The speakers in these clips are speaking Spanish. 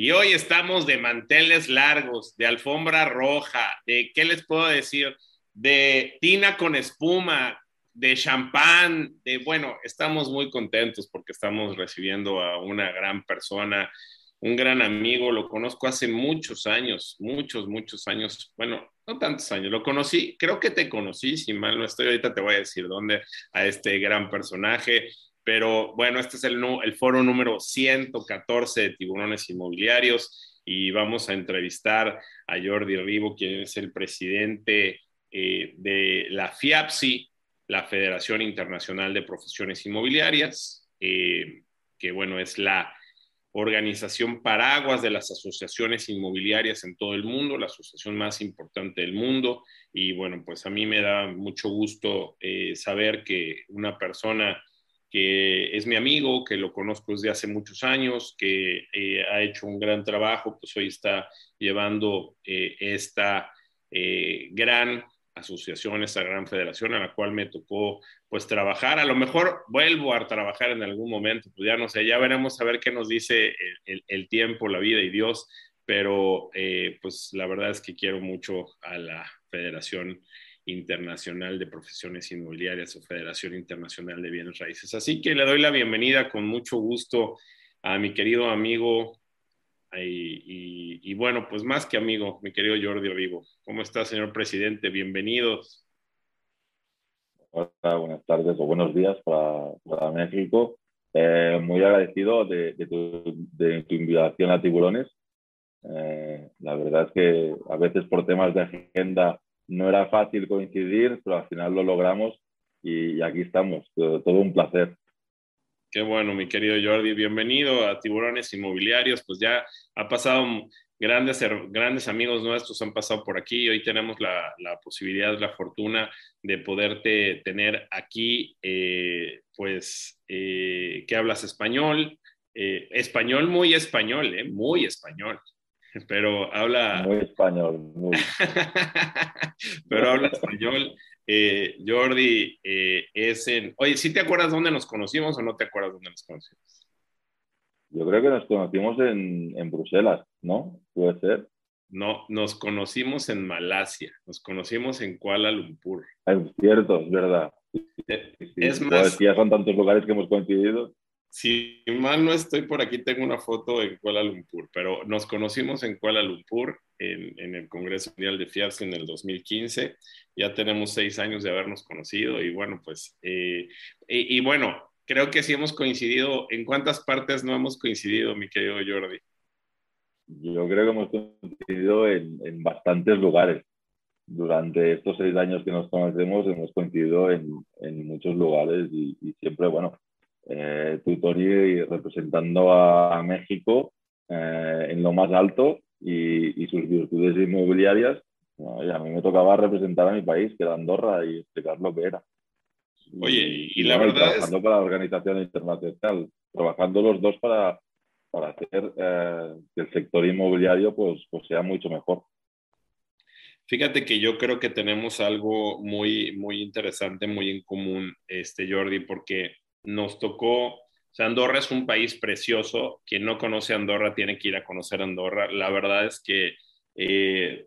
Y hoy estamos de manteles largos, de alfombra roja, de, ¿qué les puedo decir? De tina con espuma, de champán, de, bueno, estamos muy contentos porque estamos recibiendo a una gran persona, un gran amigo, lo conozco hace muchos años, muchos, muchos años, bueno, no tantos años, lo conocí, creo que te conocí, si mal no estoy, ahorita te voy a decir dónde, a este gran personaje, pero bueno, este es el, foro número 114 de tiburones inmobiliarios y vamos a entrevistar a Jordi Ribo, quien es el presidente eh, de la FIAPSI, la Federación Internacional de Profesiones Inmobiliarias, eh, que bueno, es la organización paraguas de las asociaciones inmobiliarias en todo el mundo, la asociación más importante del mundo. Y bueno, pues a mí me da mucho gusto eh, saber que una persona que es mi amigo, que lo conozco desde hace muchos años, que eh, ha hecho un gran trabajo, pues hoy está llevando eh, esta eh, gran asociación, esta gran federación a la cual me tocó pues trabajar. A lo mejor vuelvo a trabajar en algún momento, pues ya no sé, ya veremos a ver qué nos dice el, el tiempo, la vida y Dios, pero pues la verdad es que quiero mucho a la federación Internacional de Profesiones Inmobiliarias o Federación Internacional de Bienes Raíces. Así que le doy la bienvenida con mucho gusto a mi querido amigo y, bueno, pues más que amigo, mi querido Jordi Rivo. ¿Cómo está, señor presidente? Bienvenidos. Hola, buenas tardes o buenos días para, México. Eh, muy agradecido de, tu, invitación a Tiburones. Eh, la verdad es que a veces por temas de agenda no era fácil coincidir, pero al final lo logramos y, aquí estamos. Todo, un placer. Qué bueno, mi querido Jordi. Bienvenido a Tiburones Inmobiliarios. Pues ya ha pasado grandes, grandes amigos nuestros han pasado por aquí y hoy tenemos la, posibilidad, la fortuna de poderte tener aquí, eh, pues, eh, que hablas español, eh, español muy español, muy español pero habla... Muy español, muy. pero habla español. Eh, Jordi eh, es en... Oye, ¿sí te acuerdas dónde nos conocimos o no te acuerdas dónde nos conocimos? Yo creo que nos conocimos en, en Bruselas, ¿no? Puede ser. No, nos conocimos en Malasia, nos conocimos en Kuala Lumpur. Es cierto, es verdad. Es más, ya son tantos lugares que hemos coincidido si mal no estoy por aquí, tengo una foto en Kuala Lumpur, pero nos conocimos en Kuala Lumpur en, el Congreso Mundial de FIAPS en el 2015. Ya tenemos seis años de habernos conocido y bueno, pues, eh, y, bueno, creo que sí hemos coincidido. ¿En cuántas partes no hemos coincidido, mi querido Jordi? Yo creo que hemos coincidido en, bastantes lugares. Durante estos seis años que nos conocemos hemos coincidido en, muchos lugares y siempre, bueno, eh, Tutori representando a, México eh, en lo más alto y, sus virtudes inmobiliarias. y a mí me tocaba representar a mi país, que era Andorra, y explicar lo que era. Oye, y, la verdad trabajando para la organización internacional, trabajando los dos para, para hacer eh, que el sector inmobiliario pues, pues sea mucho mejor. Fíjate que yo creo que tenemos algo muy, muy interesante, muy en común, este Jordi, porque nos tocó, o sea, Andorra es un país precioso, quien no conoce Andorra tiene que ir a conocer Andorra, la verdad es que eh,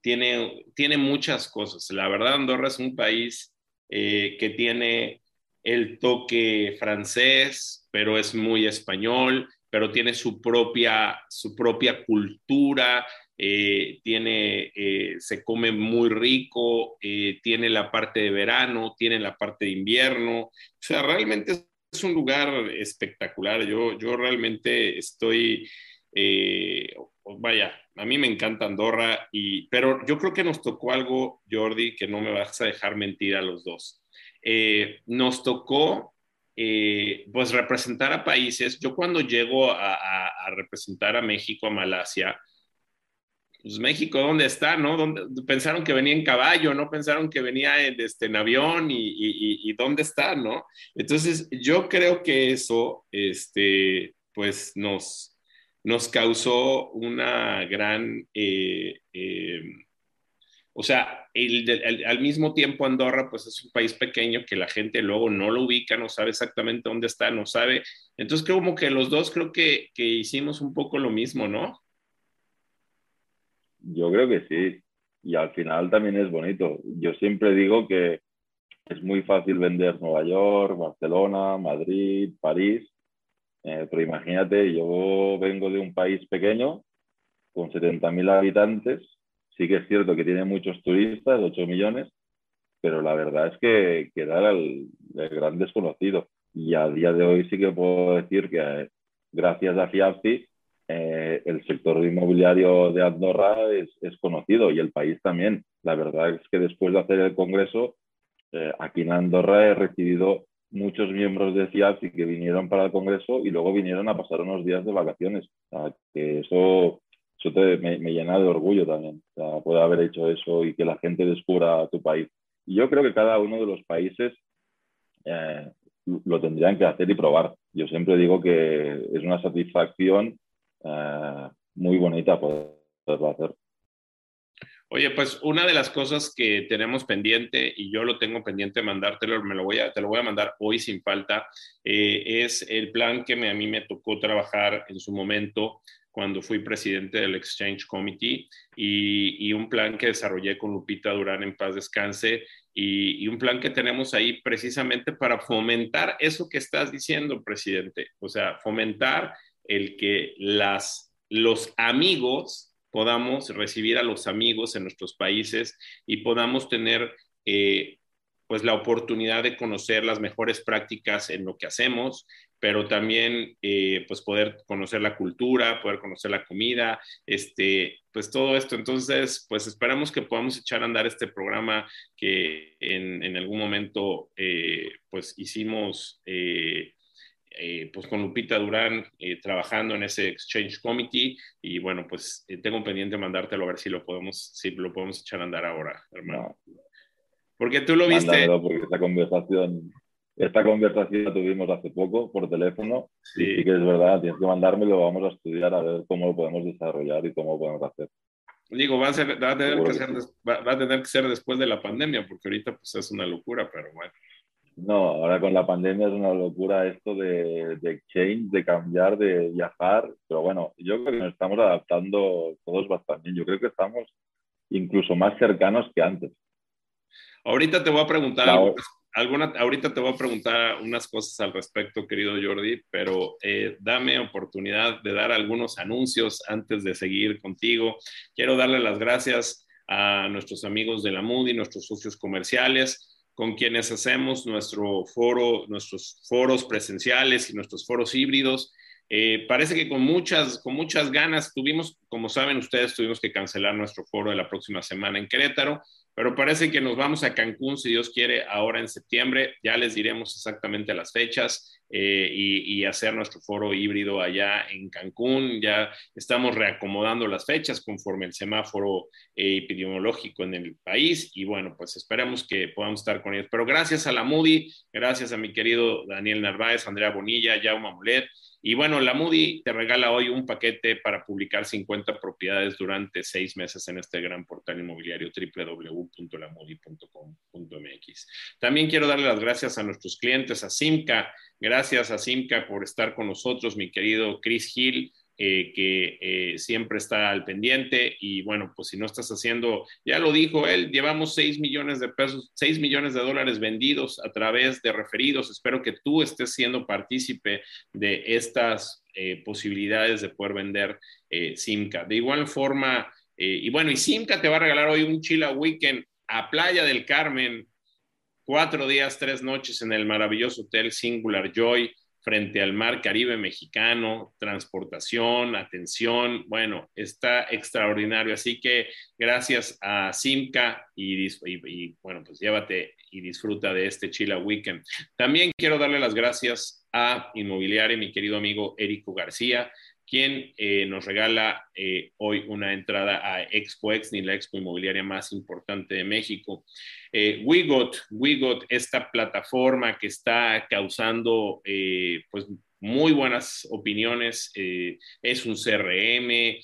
tiene, tiene muchas cosas, la verdad Andorra es un país eh, que tiene el toque francés, pero es muy español, pero tiene su propia, su propia cultura, eh, tiene, se come muy rico, tiene la parte de verano, tiene la parte de invierno, o sea, realmente es un lugar espectacular. Yo, yo realmente estoy, eh, vaya, a mí me encanta Andorra, y, pero yo creo que nos tocó algo, Jordi, que no me vas a dejar mentir a los dos. Eh, nos tocó eh, pues representar a países. Yo cuando llego a, representar a México, a Malasia, pues México, ¿dónde está? ¿No? pensaron que venía en caballo, ¿no? Pensaron que venía en, este, en avión y, ¿dónde está? ¿No? Entonces, yo creo que eso, este, pues nos, nos causó una gran... Eh, eh, o sea, al mismo tiempo Andorra, pues es un país pequeño que la gente luego no lo ubica, no sabe exactamente dónde está, no sabe. Entonces, como que los dos creo que, que hicimos un poco lo mismo, ¿no? Yo creo que sí. Y al final también es bonito. Yo siempre digo que es muy fácil vender Nueva York, Barcelona, Madrid, París. Eh, pero imagínate, yo vengo de un país pequeño con 70.000 habitantes Sí que es cierto que tiene muchos turistas, 8 millones, pero la verdad es que, era el, gran desconocido. Y a día de hoy sí que puedo decir que eh, gracias a FIAPSI eh, el sector inmobiliario de Andorra es, conocido y el país también. La verdad es que después de hacer el congreso, eh, aquí en Andorra he recibido muchos miembros de FIAPSI que vinieron para el congreso y luego vinieron a pasar unos días de vacaciones. que eso eso me, llena de orgullo también, o poder haber hecho eso y que la gente descubra tu país. Y yo creo que cada uno de los países eh, lo tendrían que hacer y probar. Yo siempre digo que es una satisfacción eh, muy bonita poderlo hacer. Oye, pues una de las cosas que tenemos pendiente, y yo lo tengo pendiente mandártelo, me lo voy a, te lo voy a mandar hoy sin falta, eh, es el plan que a mí me tocó trabajar en su momento cuando fui presidente del Exchange Committee y, un plan que desarrollé con Lupita Durán en paz descanse y, un plan que tenemos ahí precisamente para fomentar eso que estás diciendo, presidente, o sea, fomentar el que las, los amigos podamos recibir a los amigos en nuestros países y podamos tener eh, pues la oportunidad de conocer las mejores prácticas en lo que hacemos, pero también eh, pues poder conocer la cultura, poder conocer la comida, este, pues todo esto. Entonces, pues esperamos que podamos echar a andar este programa que en, algún momento eh, pues hicimos pues con Lupita Durán trabajando en ese Exchange Committee y bueno, pues tengo pendiente mandártelo a ver si lo podemos, si lo podemos echar a andar ahora, hermano. Porque tú lo viste. porque esta conversación esta conversación la tuvimos hace poco por teléfono sí. y sí que es verdad, tienes que mandármelo, vamos a estudiar a ver cómo lo podemos desarrollar y cómo lo podemos hacer. Digo, va a, ser, va, a tener que ser, va, a tener que ser después de la pandemia, porque ahorita pues es una locura, pero bueno. No, ahora con la pandemia es una locura esto de, de exchange, de cambiar, de viajar, pero bueno, yo creo que nos estamos adaptando todos bastante. Yo creo que estamos incluso más cercanos que antes. Ahorita te voy a preguntar alguna, ahorita te voy a preguntar unas cosas al respecto, querido Jordi, pero eh, dame oportunidad de dar algunos anuncios antes de seguir contigo. Quiero darle las gracias a nuestros amigos de la Moody, nuestros socios comerciales, con quienes hacemos nuestro foro, nuestros foros presenciales y nuestros foros híbridos. Eh, parece que con muchas, con muchas ganas tuvimos, como saben ustedes, tuvimos que cancelar nuestro foro de la próxima semana en Querétaro, pero parece que nos vamos a Cancún, si Dios quiere, ahora en septiembre. Ya les diremos exactamente las fechas eh, y, hacer nuestro foro híbrido allá en Cancún. Ya estamos reacomodando las fechas conforme el semáforo eh, epidemiológico en el país y bueno, pues esperamos que podamos estar con ellos. Pero gracias a la Moody, gracias a mi querido Daniel Narváez, Andrea Bonilla, Jaume Mulet y bueno, la Moody te regala hoy un paquete para publicar 50 propiedades durante seis meses en este gran portal inmobiliario www.lamoody.com.mx. También quiero darle las gracias a nuestros clientes, a Simca. Gracias a Simca por estar con nosotros, mi querido Chris Hill eh, que eh, siempre está al pendiente y bueno, pues si no estás haciendo, ya lo dijo él, llevamos 6 millones de pesos, 6 millones de dólares vendidos a través de referidos. Espero que tú estés siendo partícipe de estas eh, posibilidades de poder vender Simca. De igual forma, y bueno, y Simca te va a regalar hoy un Chila Weekend a Playa del Carmen, cuatro días, tres noches en el maravilloso hotel Singular Joy frente al mar Caribe mexicano, transportación, atención, bueno, está extraordinario. Así que gracias a Simca y, bueno, pues llévate y disfruta de este Chila Weekend. También quiero darle las gracias a Inmobiliaria, mi querido amigo Érico García, quien eh, nos regala eh, hoy una entrada a Expo ni la expo inmobiliaria más importante de México. Eh, Wigot, Wigot, esta plataforma que está causando pues muy buenas opiniones, es un CRM,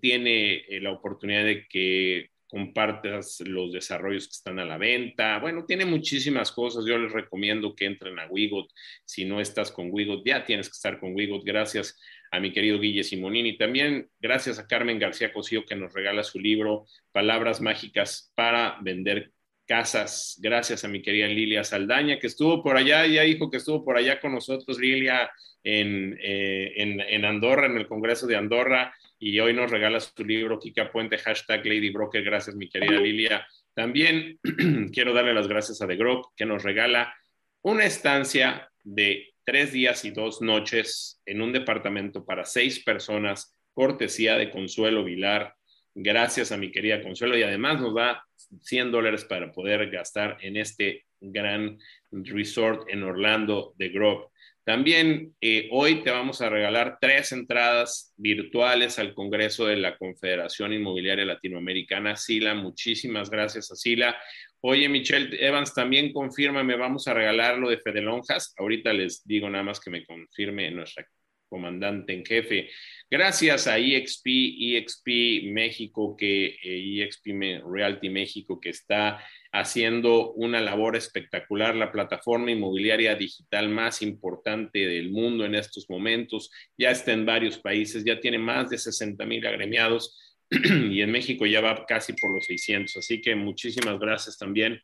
tiene la oportunidad de que compartas los desarrollos que están a la venta. Bueno, tiene muchísimas cosas. Yo les recomiendo que entren a Wigot. Si no estás con Wigot, ya tienes que estar con Wigot. Gracias a mi querido Guille Simonini. También gracias a Carmen García Cosío que nos regala su libro Palabras Mágicas para Vender Casas. Gracias a mi querida Lilia Saldaña que estuvo por allá, ya dijo que estuvo por allá con nosotros, Lilia, en, eh, en, Andorra, en el Congreso de Andorra, y hoy nos regala su libro Kika Puente, hashtag Lady Broker. Gracias, mi querida Lilia. También quiero darle las gracias a The Grok que nos regala una estancia de tres días y dos noches en un departamento para seis personas, cortesía de Consuelo Vilar. Gracias a mi querida Consuelo y además nos da 100 dólares para poder gastar en este gran resort en Orlando de Grove. También eh, hoy te vamos a regalar tres entradas virtuales al Congreso de la Confederación Inmobiliaria Latinoamericana, SILA. Muchísimas gracias a SILA. Oye, Michelle Evans, también confírmame, vamos a regalar lo de Fede Lonjas. Ahorita les digo nada más que me confirme nuestra comandante en jefe. Gracias a EXP, EXP México, que EXP eh, e Realty México, que está haciendo una labor espectacular, la plataforma inmobiliaria digital más importante del mundo en estos momentos. Ya está en varios países, ya tiene más de 60 mil agremiados y en México ya va casi por los 600. Así que muchísimas gracias también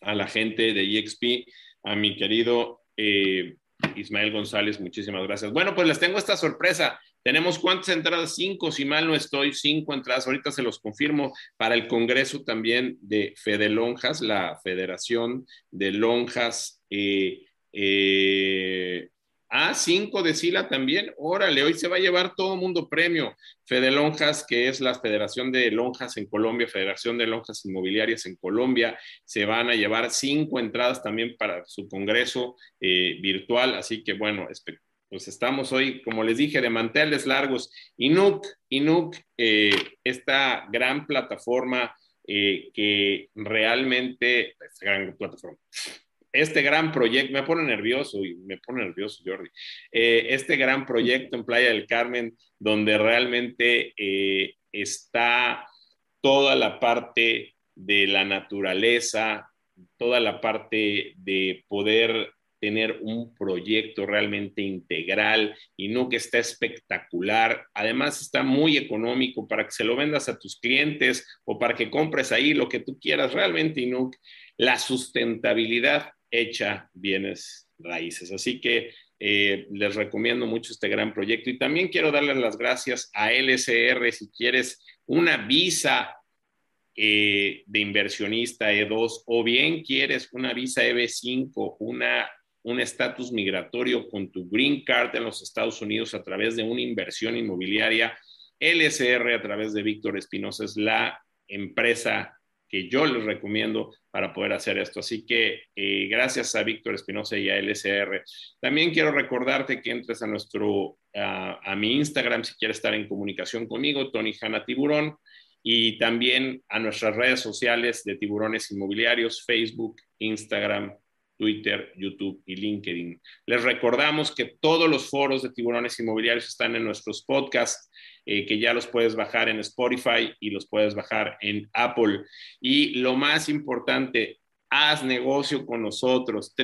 a la gente de EXP, a mi querido eh, Ismael González, muchísimas gracias. Bueno, pues les tengo esta sorpresa. Tenemos cuántas entradas? Cinco, si mal no estoy, cinco entradas. Ahorita se los confirmo para el Congreso también de Fede Lonjas, la Federación de Lonjas eh, eh, a5 de Sila también, órale, hoy se va a llevar todo mundo premio. Fede Lonjas, que es la Federación de Lonjas en Colombia, Federación de Lonjas Inmobiliarias en Colombia, se van a llevar cinco entradas también para su congreso eh, virtual. Así que bueno, pues estamos hoy, como les dije, de manteles largos. Inuk, Inuk, eh, esta gran plataforma eh, que realmente, esta gran plataforma este gran proyecto, me pone nervioso y me pone nervioso Jordi, eh, este gran proyecto en Playa del Carmen, donde realmente eh, está toda la parte de la naturaleza, toda la parte de poder tener un proyecto realmente integral y no que está espectacular. Además está muy económico para que se lo vendas a tus clientes o para que compres ahí lo que tú quieras. Realmente, Inuk, la sustentabilidad hecha bienes raíces. Así que eh, les recomiendo mucho este gran proyecto y también quiero darles las gracias a LSR si quieres una visa eh, de inversionista E2 o bien quieres una visa EB5, una, un estatus migratorio con tu green card en los Estados Unidos a través de una inversión inmobiliaria. LSR a través de Víctor Espinosa es la empresa que yo les recomiendo para poder hacer esto. Así que eh, gracias a Víctor Espinosa y a LSR. También quiero recordarte que entres a nuestro, a mi Instagram si quieres estar en comunicación conmigo, Tony Hanna Tiburón, y también a nuestras redes sociales de tiburones inmobiliarios, Facebook, Instagram, Twitter, YouTube y LinkedIn. Les recordamos que todos los foros de tiburones inmobiliarios están en nuestros podcasts eh, que ya los puedes bajar en Spotify y los puedes bajar en Apple. Y lo más importante, haz negocio con nosotros,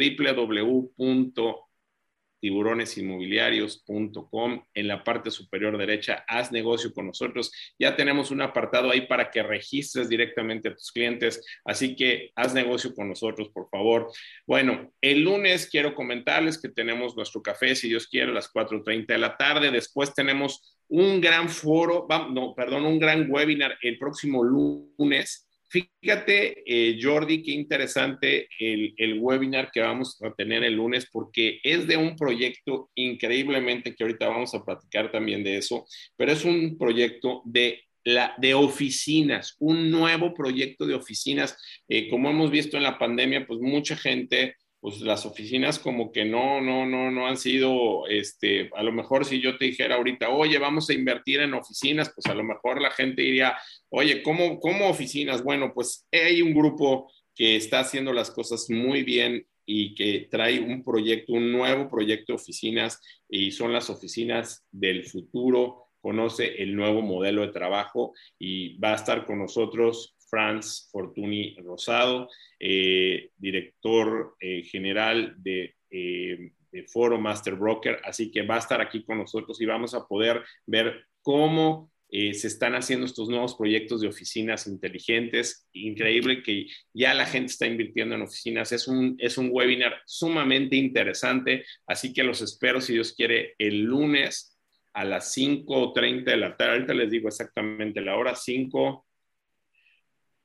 www.tiburonesinmobiliarios.com. En la parte superior derecha, haz negocio con nosotros. Ya tenemos un apartado ahí para que registres directamente a tus clientes. Así que haz negocio con nosotros, por favor. Bueno, el lunes quiero comentarles que tenemos nuestro café, si Dios quiere, a las 4.30 de la tarde. Después tenemos un gran foro, no, perdón, un gran webinar el próximo lunes Fíjate, eh, Jordi, qué interesante el, el, webinar que vamos a tener el lunes, porque es de un proyecto increíblemente que ahorita vamos a platicar también de eso, pero es un proyecto de la, de oficinas, un nuevo proyecto de oficinas. Eh, como hemos visto en la pandemia, pues mucha gente pues las oficinas como que no, no, no, no han sido, este, a lo mejor si yo te dijera ahorita, oye, vamos a invertir en oficinas, pues a lo mejor la gente diría, oye, ¿cómo, cómo oficinas? Bueno, pues hay un grupo que está haciendo las cosas muy bien y que trae un proyecto, un nuevo proyecto de oficinas y son las oficinas del futuro, conoce el nuevo modelo de trabajo y va a estar con nosotros Franz Fortuny Rosado, eh, director eh, general de, eh, de, Foro Master Broker. Así que va a estar aquí con nosotros y vamos a poder ver cómo se están haciendo estos nuevos proyectos de oficinas inteligentes. Increíble que ya la gente está invirtiendo en oficinas. Es un, es un webinar sumamente interesante. Así que los espero, si Dios quiere, el lunes a las 5.30 de la tarde. Ahorita les digo exactamente la hora, 5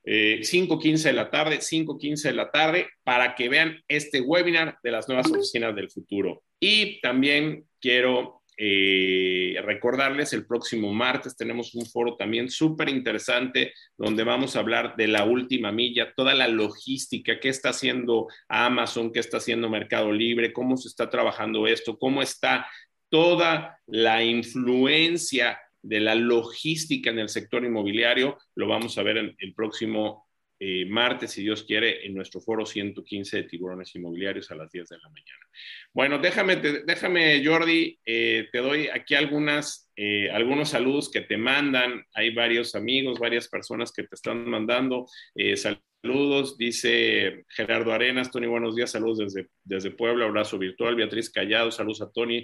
5.15 eh, de la tarde, 5.15 de la tarde, para que vean este webinar de las nuevas oficinas del futuro. Y también quiero eh, recordarles, el próximo martes tenemos un foro también súper interesante donde vamos a hablar de la última milla, toda la logística, qué está haciendo Amazon, qué está haciendo Mercado Libre, cómo se está trabajando esto, cómo está toda la influencia de la logística en el sector inmobiliario. Lo vamos a ver en el próximo eh, martes, si Dios quiere, en nuestro foro 115 de tiburones inmobiliarios a las 10 de la mañana. Bueno, déjame, déjame Jordi, eh, te doy aquí algunas, eh, algunos saludos que te mandan. Hay varios amigos, varias personas que te están mandando. saludos Saludos, dice Gerardo Arenas, Tony, buenos días, saludos desde, desde Puebla, abrazo virtual, Beatriz Callado, saludos a Tony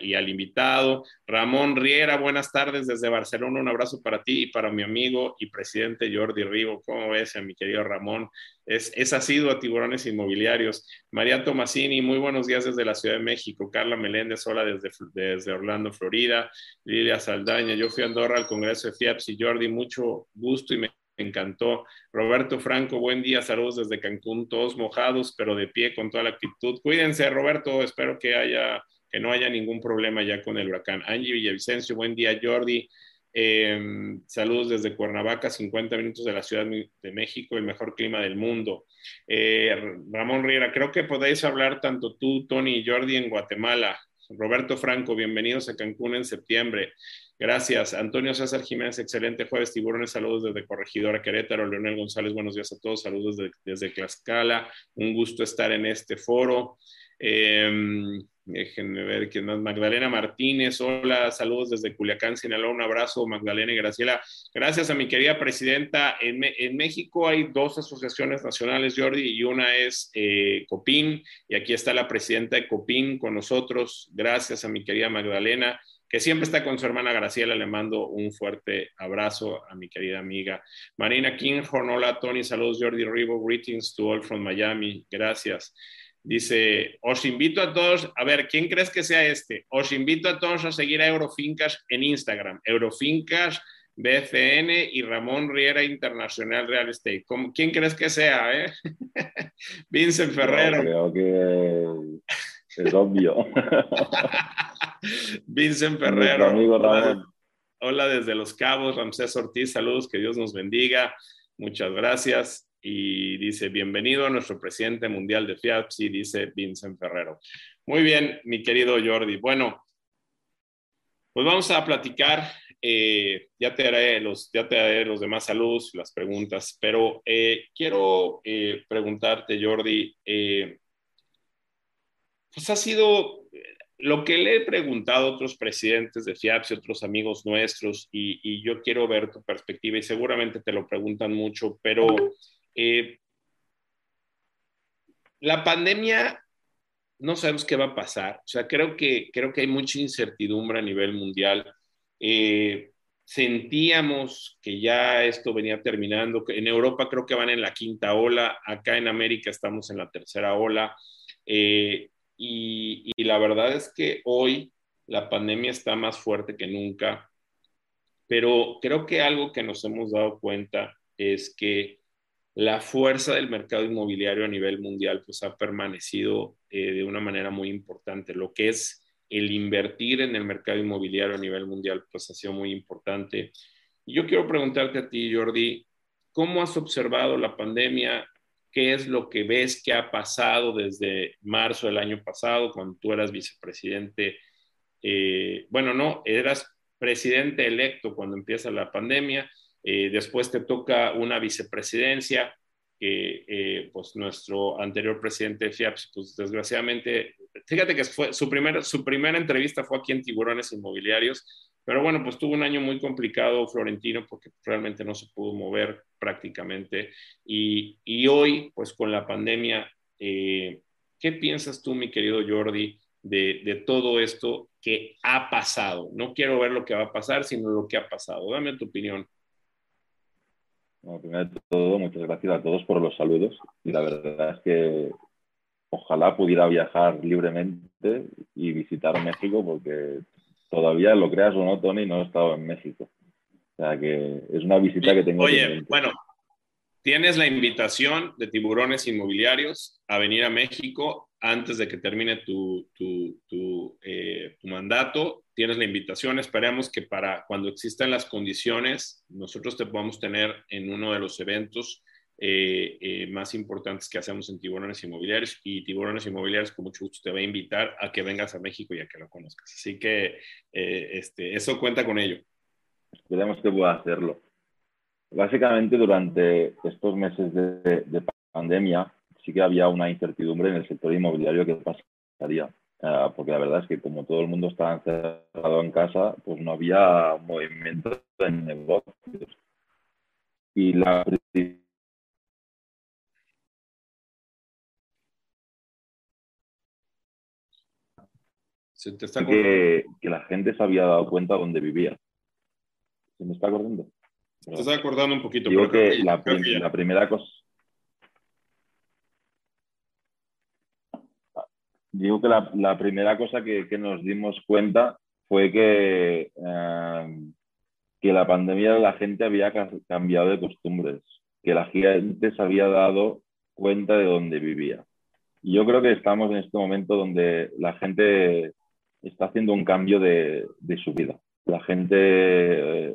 y al invitado, Ramón Riera, buenas tardes desde Barcelona, un abrazo para ti y para mi amigo y presidente Jordi Rivo, ¿cómo ves, mi querido Ramón? Es, es asiduo a tiburones inmobiliarios. María Tomasini, muy buenos días desde la Ciudad de México, Carla Meléndez, hola desde, desde Orlando, Florida, Lilia Saldaña, yo fui a Andorra al Congreso de FIAPS y Jordi, mucho gusto y me encantó. Roberto Franco, buen día, saludos desde Cancún, todos mojados, pero de pie con toda la actitud. Cuídense, Roberto, espero que haya, que no haya ningún problema ya con el huracán. Angie Villavicencio, buen día, Jordi. Em, saludos desde Cuernavaca, 50 minutos de la Ciudad de México, el mejor clima del mundo. Eh, Ramón Riera, creo que podéis hablar tanto tú, Tony y Jordi en Guatemala. Roberto Franco, bienvenidos a Cancún en septiembre. Gracias. Antonio César Jiménez, excelente jueves, tiburones, saludos desde Corregidora Querétaro. Leonel González, buenos días a todos, saludos desde Tlaxcala. Un gusto estar en este foro. Em, déjenme ver quién más. Magdalena Martínez, hola, saludos desde Culiacán, Sinaloa. Un abrazo, Magdalena y Graciela. Gracias a mi querida presidenta. En, México hay dos asociaciones nacionales, Jordi, y una es eh, COPIN, y aquí está la presidenta de COPIN con nosotros. Gracias a mi querida Magdalena que siempre está con su hermana Graciela. Le mando un fuerte abrazo a mi querida amiga Marina Kinghorn. Hola, Tony. Saludos, Jordi Rivo. Greetings to all from Miami. Gracias. Dice, os invito a todos, a ver, ¿quién crees que sea este? Os invito a todos a seguir a Eurofincas en Instagram. Eurofincas BCN y Ramón Riera Internacional Real Estate. ¿Quién crees que sea? Eh? Vincent Ferrero. creo que es obvio. Vincent Ferrero. Hola, desde Los Cabos, Ramsés Ortiz, saludos, que Dios nos bendiga. Muchas gracias. Y dice, bienvenido a nuestro presidente mundial de FIAPSI, dice Vincent Ferrero. Muy bien, mi querido Jordi. Bueno, pues vamos a platicar. Eh, ya, te haré los, ya te haré los demás saludos, las preguntas, pero eh, quiero eh, preguntarte, Jordi, pues ha sido lo que le he preguntado a otros presidentes de FIAPS y otros amigos nuestros, y, yo quiero ver tu perspectiva, y seguramente te lo preguntan mucho, pero eh, la pandemia no sabemos qué va a pasar. O sea, creo que, creo que hay mucha incertidumbre a nivel mundial. Eh, sentíamos que ya esto venía terminando. En Europa creo que van en la quinta ola, acá en América estamos en la tercera ola. Eh, y, la verdad es que hoy la pandemia está más fuerte que nunca, pero creo que algo que nos hemos dado cuenta es que la fuerza del mercado inmobiliario a nivel mundial pues ha permanecido eh, de una manera muy importante. Lo que es el invertir en el mercado inmobiliario a nivel mundial pues ha sido muy importante. Y yo quiero preguntarte a ti, Jordi, ¿cómo has observado la pandemia? ¿Qué es lo que ves que ha pasado desde marzo del año pasado, cuando tú eras vicepresidente? Eh, bueno, no, eras presidente electo cuando empieza la pandemia, eh, después te toca una vicepresidencia, que eh, pues nuestro anterior presidente FIAPS, pues desgraciadamente, fíjate que fue, su, primera, su primera entrevista fue aquí en Tiburones Inmobiliarios, pero bueno, pues tuvo un año muy complicado Florentino porque realmente no se pudo mover prácticamente. Y, y hoy, pues con la pandemia, eh, ¿qué piensas tú, mi querido Jordi, de, de, todo esto que ha pasado? No quiero ver lo que va a pasar, sino lo que ha pasado. Dame tu opinión. Bueno, primero de todo, muchas gracias a todos por los saludos. Y la verdad es que ojalá pudiera viajar libremente y visitar México, porque todavía, lo creas o no, Tony, no he estado en México. O sea que es una visita que tengo. Oye, bueno, tienes la invitación de tiburones inmobiliarios a venir a México antes de que termine tu, tu, tu, eh, tu mandato tienes la invitación. Esperemos que para cuando existan las condiciones, nosotros te podamos tener en uno de los eventos eh, eh, más importantes que hacemos en Tiburones Inmobiliarios. Y Tiburones Inmobiliarios, con mucho gusto, te va a invitar a que vengas a México y a que lo conozcas. Así que eh, este, eso cuenta con ello. Esperemos que pueda hacerlo. Básicamente, durante estos meses de, de pandemia, sí que había una incertidumbre en el sector inmobiliario que pasaría Ah, porque la verdad es que como todo el mundo estaba encerrado en casa, pues no había movimiento en negocios. Y la Se te está que, que, la gente se había dado cuenta dónde vivía. ¿Se me está acordando? Se te está acordando un poquito. Digo que, que, la, que la primera cosa digo que la, la primera cosa que, que, nos dimos cuenta fue que, eh, que la pandemia la gente había cambiado de costumbres, que la gente se había dado cuenta de dónde vivía. Y yo creo que estamos en este momento donde la gente está haciendo un cambio de, de su vida. La gente eh,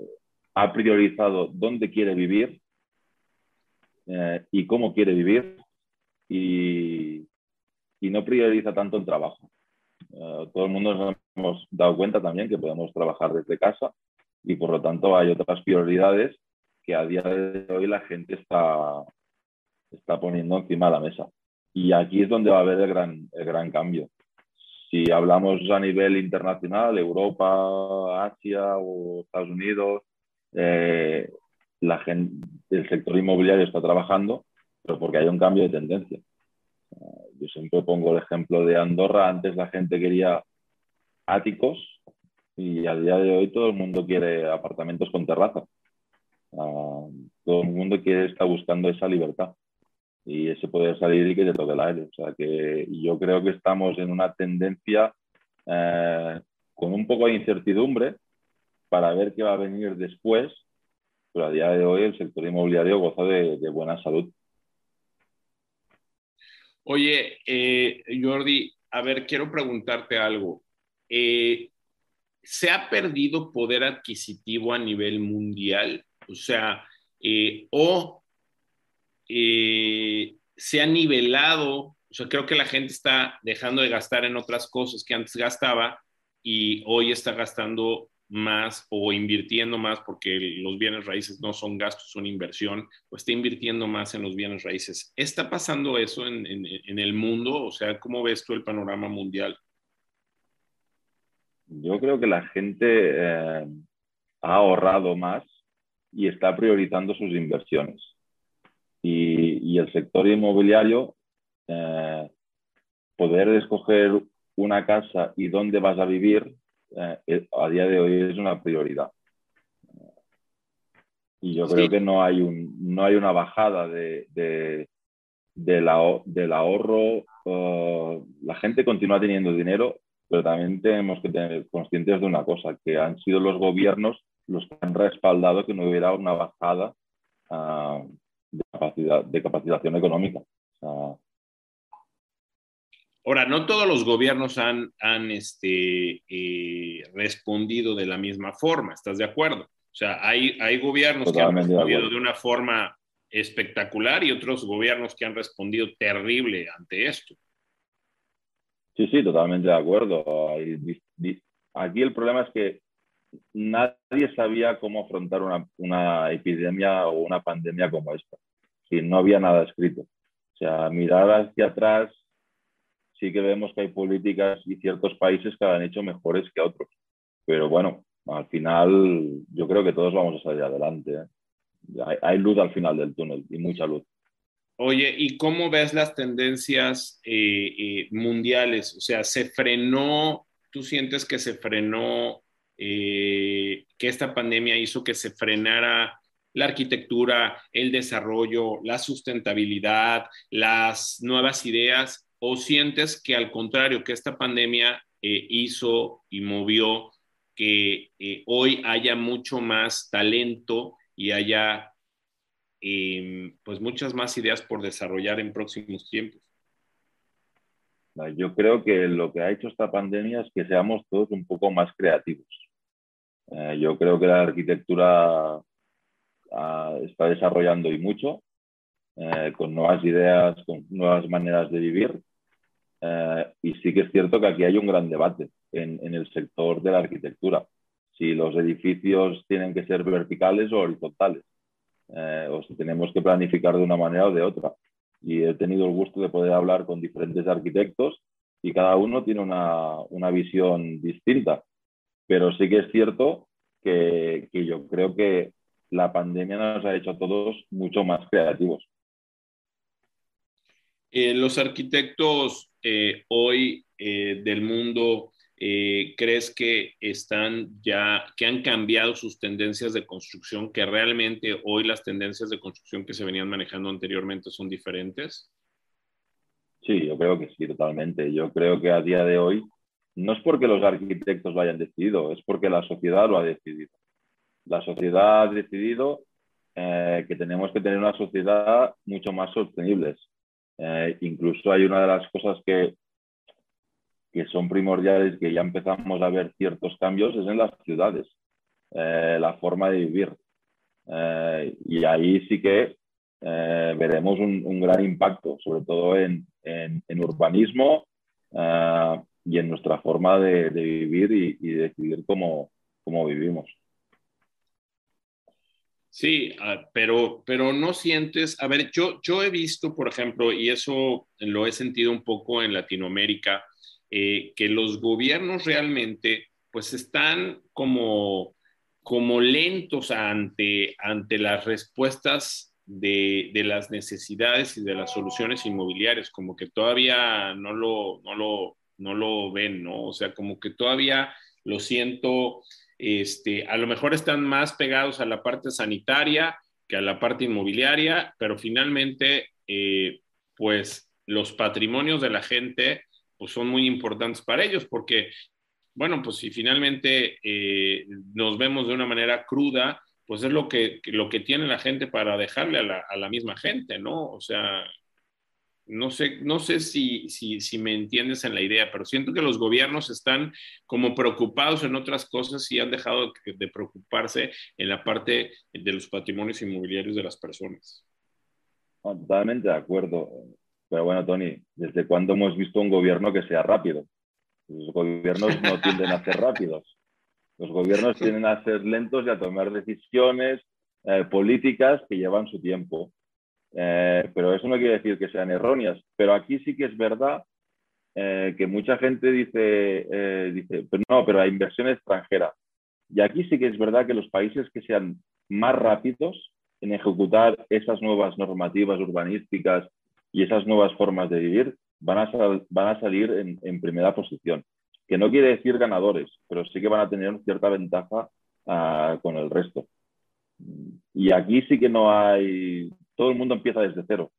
ha priorizado dónde quiere vivir eh, y cómo quiere vivir. Y, y no prioriza tanto el trabajo. Uh, todo el mundo nos hemos dado cuenta también que podemos trabajar desde casa y por lo tanto hay otras prioridades que a día de hoy la gente está, está poniendo encima de la mesa. Y aquí es donde va a haber el gran, el gran cambio. Si hablamos a nivel internacional, Europa, Asia o Estados Unidos, eh, la gente, el sector inmobiliario está trabajando, pero porque hay un cambio de tendencia. Yo siempre pongo el ejemplo de Andorra. Antes la gente quería áticos y al día de hoy todo el mundo quiere apartamentos con terraza. Uh, todo el mundo quiere estar buscando esa libertad y ese poder salir y que te toque el aire. O sea que yo creo que estamos en una tendencia eh, con un poco de incertidumbre para ver qué va a venir después, pero a día de hoy el sector inmobiliario goza de, de buena salud. Oye, eh, Jordi, a ver, quiero preguntarte algo. Eh, ¿Se ha perdido poder adquisitivo a nivel mundial? O sea, eh, o eh, se ha nivelado, o sea, creo que la gente está dejando de gastar en otras cosas que antes gastaba y hoy está gastando más o invirtiendo más porque los bienes raíces no son gastos, son inversión, o está invirtiendo más en los bienes raíces. ¿Está pasando eso en, el mundo? O sea, ¿cómo ves tú el panorama mundial? Yo creo que la gente eh, ha ahorrado más y está priorizando sus inversiones. Y, y el sector inmobiliario, eh, poder escoger una casa y dónde vas a vivir eh, a día de hoy es una prioridad. Y yo creo sí. que no hay, un, no hay una bajada de, de, de la, del ahorro. Uh, la gente continúa teniendo dinero, pero también tenemos que tener conscientes de una cosa, que han sido los gobiernos los que han respaldado que no hubiera una bajada de, capacidad, de capacitación económica. Ahora, no todos los gobiernos han, han este, eh, respondido de la misma forma, ¿estás de acuerdo? O sea, hay, hay gobiernos que han respondido de, una forma espectacular y otros gobiernos que han respondido terrible ante esto. Sí, sí, totalmente de acuerdo. Aquí el problema es que nadie sabía cómo afrontar una, una epidemia o una pandemia como esta. Si no había nada escrito. O sea, mirar hacia atrás sí que vemos que hay políticas y ciertos países que han hecho mejores que otros. Pero bueno, al final yo creo que todos vamos a salir adelante. ¿eh? Hay, luz al final del túnel y mucha luz. Oye, ¿y cómo ves las tendencias eh, eh, mundiales? O sea, ¿se frenó? ¿Tú sientes que se frenó, que esta pandemia hizo que se frenara la arquitectura, el desarrollo, la sustentabilidad, las nuevas ideas? ¿O sientes que al contrario, que esta pandemia eh, hizo y movió que eh, hoy haya mucho más talento y haya em, pues muchas más ideas por desarrollar en próximos tiempos? Yo creo que lo que ha hecho esta pandemia es que seamos todos un poco más creativos. Eh, yo creo que la arquitectura está desarrollando y mucho, con nuevas ideas, con nuevas maneras de vivir eh, y sí que es cierto que aquí hay un gran debate en, el sector de la arquitectura. Si los edificios tienen que ser verticales o horizontales, eh, o si tenemos que planificar de una manera o de otra. Y he tenido el gusto de poder hablar con diferentes arquitectos y cada uno tiene una, una visión distinta. Pero sí que es cierto que, que yo creo que la pandemia nos ha hecho a todos mucho más creativos. Eh, los arquitectos eh, hoy eh, del mundo crees que están ya, que han cambiado sus tendencias de construcción, que realmente hoy las tendencias de construcción que se venían manejando anteriormente son diferentes? Sí, yo creo que sí, totalmente. Yo creo que a día de hoy no es porque los arquitectos lo hayan decidido, es porque la sociedad lo ha decidido. La sociedad ha decidido que tenemos que tener una sociedad mucho más sostenible, eh, incluso hay una de las cosas que, que son primordiales, que ya empezamos a ver ciertos cambios, es en las ciudades, eh, la forma de vivir. Eh, y ahí sí que veremos un, gran impacto, sobre todo en, en, urbanismo y en nuestra forma de, vivir y, y decidir cómo, cómo vivimos. Sí, ah, pero, pero no sientes, a ver, yo, yo he visto, por ejemplo, y eso lo he sentido un poco en Latinoamérica, eh, que los gobiernos realmente pues están como, como lentos ante, ante las respuestas de, de, las necesidades y de las soluciones inmobiliarias, como que todavía no lo, no lo, no lo ven, ¿no? O sea, como que todavía lo siento este, a lo mejor están más pegados a la parte sanitaria que a la parte inmobiliaria, pero finalmente, eh, pues los patrimonios de la gente pues, son muy importantes para ellos porque, bueno, pues si finalmente eh, nos vemos de una manera cruda, pues es lo que, lo que tiene la gente para dejarle a la, a la misma gente, ¿no? O sea, no sé, no sé si, si, me entiendes en la idea, pero siento que los gobiernos están como preocupados en otras cosas y han dejado de preocuparse en la parte de los patrimonios inmobiliarios de las personas. Totalmente de acuerdo. Pero bueno, Tony, ¿desde cuándo hemos visto un gobierno que sea rápido? Los gobiernos no tienden a ser rápidos. Los gobiernos tienden a ser lentos y a tomar decisiones eh, políticas que llevan su tiempo. Eh, pero eso no quiere decir que sean erróneas. Pero aquí sí que es verdad eh, que mucha gente dice, eh, dice, pero no, pero la inversión extranjera. Y aquí sí que es verdad que los países que sean más rápidos en ejecutar esas nuevas normativas urbanísticas y esas nuevas formas de vivir van a, van a salir en, primera posición. Que no quiere decir ganadores, pero sí que van a tener cierta ventaja uh, con el resto. Y aquí sí que no hay todo el mundo empieza desde cero.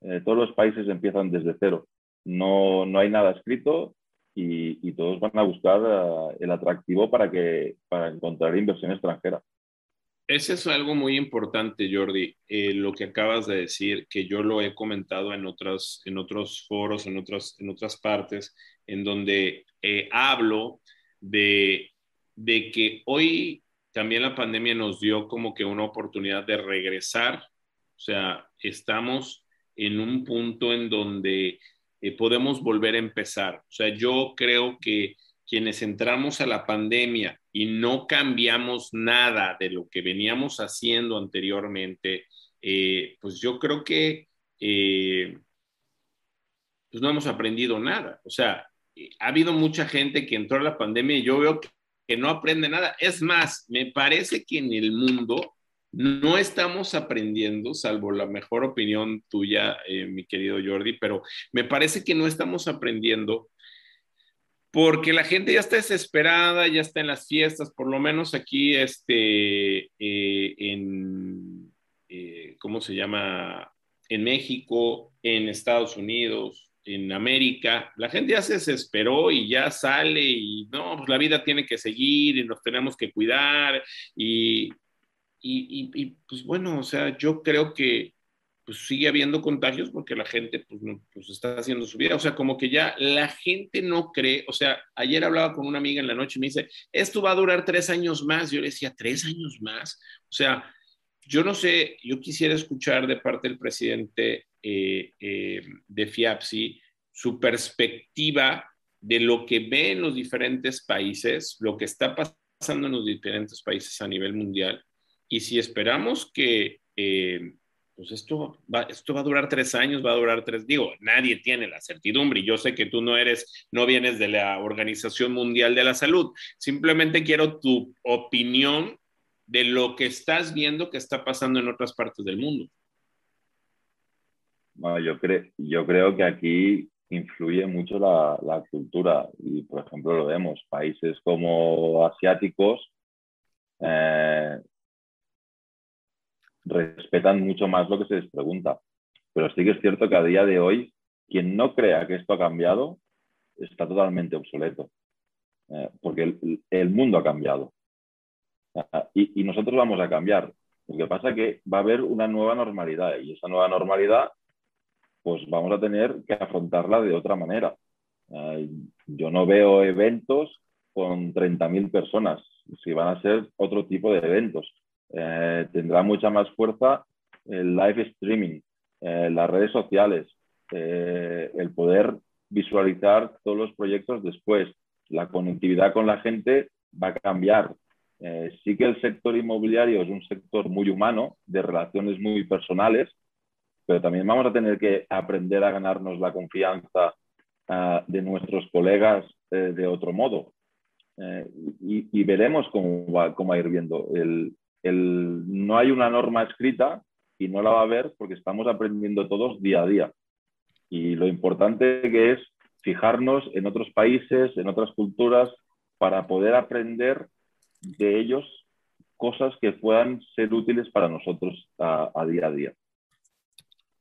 Eh, todos los países empiezan desde cero. No, no hay nada escrito y, todos van a buscar eh, el atractivo para, que, para encontrar inversión extranjera. Ese es algo muy importante, Jordi, eh, lo que acabas de decir, que yo lo he comentado en, otras, en otros foros, en otras, en otras partes, en donde eh, hablo de, de que hoy también la pandemia nos dio como que una oportunidad de regresar, sea, estamos en un punto en donde eh, podemos volver a empezar. O sea, yo creo que quienes entramos a la pandemia y no cambiamos nada de lo que veníamos haciendo anteriormente, eh, pues yo creo que eh, pues no hemos aprendido nada. O sea, ha habido mucha gente que entró a la pandemia y yo veo que, no aprende nada. Es más, me parece que en el mundo no estamos aprendiendo, salvo la mejor opinión tuya, eh, mi querido Jordi, pero me parece que no estamos aprendiendo porque la gente ya está desesperada, ya está en las fiestas, por lo menos aquí este, eh, en, eh, ¿cómo se llama? En México, en Estados Unidos, en América, la gente ya se desesperó y ya sale y no, pues la vida tiene que seguir y nos tenemos que cuidar y, y, pues bueno, o sea, yo creo que pues sigue habiendo contagios porque la gente pues, pues, está haciendo su vida. O sea, como que ya la gente no cree. O sea, ayer hablaba con una amiga en la noche y me dice, esto va a durar tres años más. Yo le decía, ¿tres años más? O sea, yo no sé, yo quisiera escuchar de parte del presidente eh, eh, de FIAPSI su perspectiva de lo que ve en los diferentes países, lo que está pasando en los diferentes países a nivel mundial. Y si esperamos que... Eh, pues esto va, esto va a durar tres años, va a durar tres, digo, nadie tiene la certidumbre y yo sé que tú no eres, no vienes de la Organización Mundial de la Salud, simplemente quiero tu opinión de lo que estás viendo que está pasando en otras partes del mundo. Bueno, yo, creo yo creo que aquí influye mucho la, la, cultura y, por ejemplo, lo vemos, países como asiáticos eh, respetan mucho más lo que se les pregunta. Pero sí que es cierto que a día de hoy, quien no crea que esto ha cambiado, está totalmente obsoleto, eh, porque el, mundo ha cambiado. Ah, y, nosotros vamos a cambiar. Lo que pasa es que va a haber una nueva normalidad y esa nueva normalidad, pues vamos a tener que afrontarla de otra manera. Eh, yo no veo eventos con 30.000 personas, si van a ser otro tipo de eventos. Eh, tendrá mucha más fuerza el live streaming, eh, las redes sociales, eh, el poder visualizar todos los proyectos después. La conectividad con la gente va a cambiar. sí que el sector inmobiliario es un sector muy humano, de relaciones muy personales, pero también vamos a tener que aprender a ganarnos la confianza de nuestros colegas de otro modo. Y, y, veremos cómo va, cómo va a ir viendo. El, no hay una norma escrita y no la va a haber porque estamos aprendiendo todos día a día. Y lo importante que es fijarnos en otros países, en otras culturas, para poder aprender de ellos cosas que puedan ser útiles para nosotros a, día a día.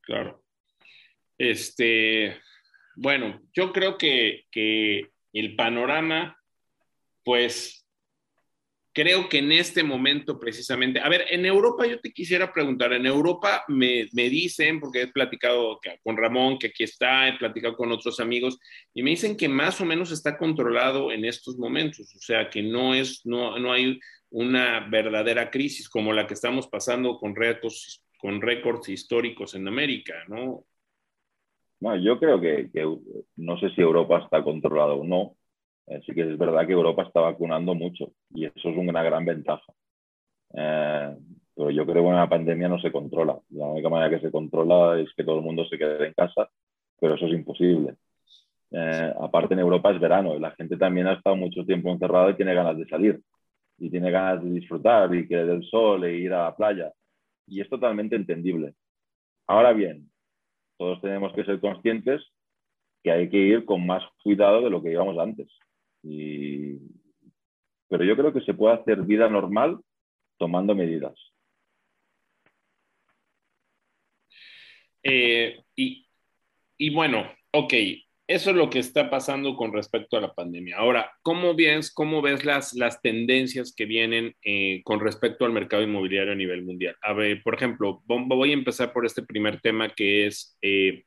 Claro. Este, bueno, yo creo que, que el panorama, pues creo que en este momento precisamente, a ver, en Europa yo te quisiera preguntar, en Europa me, me, dicen, porque he platicado con Ramón, que aquí está, he platicado con otros amigos, y me dicen que más o menos está controlado en estos momentos, o sea, que no, es, no, no hay una verdadera crisis como la que estamos pasando con retos, con récords históricos en América, ¿no? No, yo creo que, que no sé si Europa está controlado o no, Así que es verdad que Europa está vacunando mucho y eso es una gran ventaja. Eh, pero yo creo que una pandemia no se controla. La única manera que se controla es que todo el mundo se quede en casa, pero eso es imposible. Eh, aparte en Europa es verano y la gente también ha estado mucho tiempo encerrada y tiene ganas de salir y tiene ganas de disfrutar y que del sol e ir a la playa. Y es totalmente entendible. Ahora bien, todos tenemos que ser conscientes que hay que ir con más cuidado de lo que íbamos antes. Pero yo creo que se puede hacer vida normal tomando medidas. Eh, y, bueno, ok, eso es lo que está pasando con respecto a la pandemia. Ahora, ¿cómo ves, cómo ves las, las tendencias que vienen eh, con respecto al mercado inmobiliario a nivel mundial? A ver, por ejemplo, voy a empezar por este primer tema que es eh,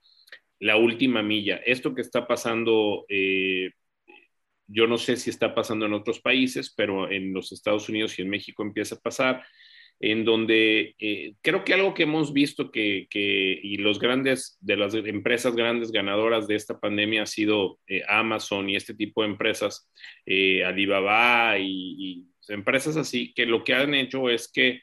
la última milla. Esto que está pasando, yo no sé si está pasando en otros países, pero en los Estados Unidos y en México empieza a pasar en donde eh, creo que algo que hemos visto que, y los grandes, de las empresas grandes ganadoras de esta pandemia ha sido eh, Amazon y este tipo de empresas, eh, Alibaba y, empresas así, que lo que han hecho es que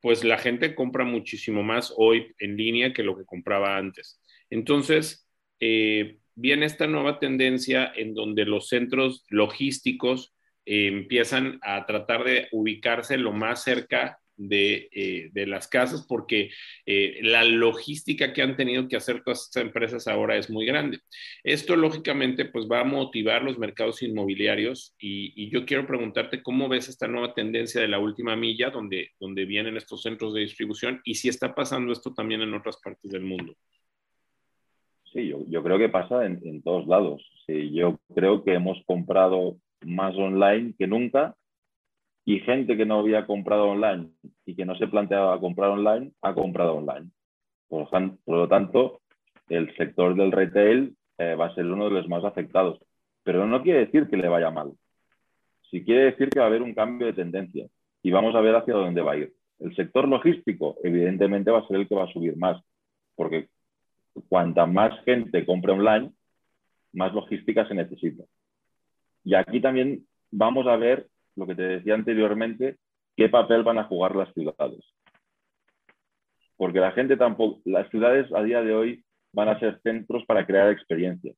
pues la gente compra muchísimo más hoy en línea que lo que compraba antes. Entonces, viene esta nueva tendencia en donde los centros logísticos empiezan a tratar de ubicarse lo más cerca de, eh, las casas porque eh, la logística que han tenido que hacer todas estas empresas ahora es muy grande. Esto lógicamente pues va a motivar los mercados inmobiliarios y, yo quiero preguntarte cómo ves esta nueva tendencia de la última milla donde vienen estos centros de distribución y si está pasando esto también en otras partes del mundo. Sí, yo, creo que pasa en, en todos lados. Sí, yo creo que hemos comprado más online que nunca y gente que no había comprado online y que no se planteaba comprar online, ha comprado online. Por, lo tanto, el sector del retail eh, va a ser uno de los más afectados. Pero no quiere decir que le vaya mal. Sí quiere decir que va a haber un cambio de tendencia y vamos a ver hacia dónde va a ir. El sector logístico, evidentemente, va a ser el que va a subir más, porque cuanta más gente compre online, más logística se necesita. Y aquí también vamos a ver lo que te decía anteriormente, qué papel van a jugar las ciudades. Porque la gente tampoco, las ciudades a día de hoy van a ser centros para crear experiencias.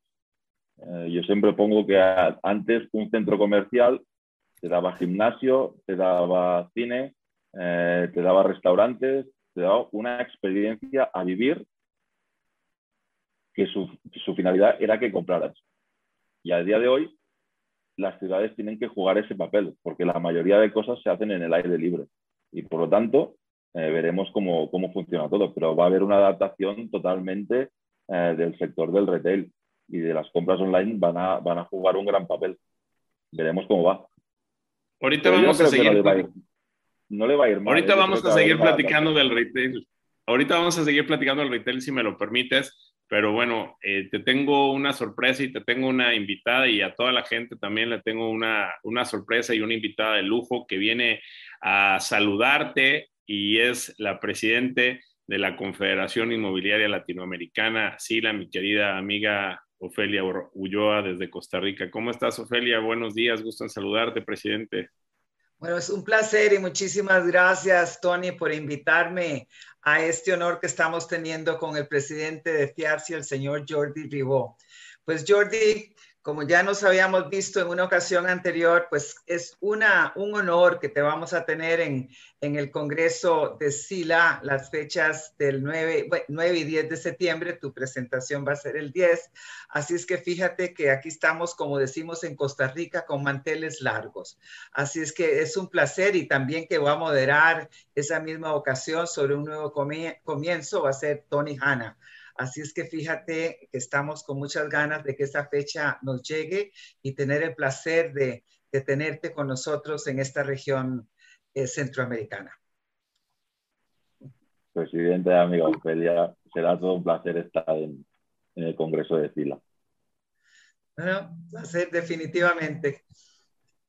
Eh, yo siempre pongo que antes un centro comercial te daba gimnasio, te daba cine, eh, te daba restaurantes, te daba una experiencia a vivir que su, su finalidad era que compraras. Y a día de hoy las ciudades tienen que jugar ese papel, porque la mayoría de cosas se hacen en el aire libre. Y por lo tanto, eh, veremos cómo, cómo, funciona todo, pero va a haber una adaptación totalmente eh, del sector del retail y de las compras online van a, van a jugar un gran papel. Veremos cómo va. Ahorita vamos a seguir. No le, va a ir mal. Ahorita vamos a seguir platicando del retail. Ahorita vamos a seguir platicando del retail si me lo permites. Pero bueno, eh, te tengo una sorpresa y te tengo una invitada y a toda la gente también le tengo una, una sorpresa y una invitada de lujo que viene a saludarte y es la presidente de la Confederación Inmobiliaria Latinoamericana, Sila, mi querida amiga Ofelia Ulloa desde Costa Rica. ¿Cómo estás, Ofelia? Buenos días, gusto en saludarte, presidente. Bueno, es un placer y muchísimas gracias, Tony, por invitarme a este honor que estamos teniendo con el presidente de FIARCI, el señor Jordi Ribó. Pues Jordi, como ya nos habíamos visto en una ocasión anterior, pues es una, un honor que te vamos a tener en, en el Congreso de SILA las fechas del 9, 9 y 10 de septiembre. Tu presentación va a ser el 10. Así es que fíjate que aquí estamos, como decimos en Costa Rica, con manteles largos. Así es que es un placer y también que va a moderar esa misma ocasión sobre un nuevo comienzo va a ser Tony Hanna. Así es que fíjate que estamos con muchas ganas de que esa fecha nos llegue y tener el placer de, tenerte con nosotros en esta región eh, centroamericana. Presidente, amigo Ofelia, será todo un placer estar en, el Congreso de Fila. Bueno, placer definitivamente.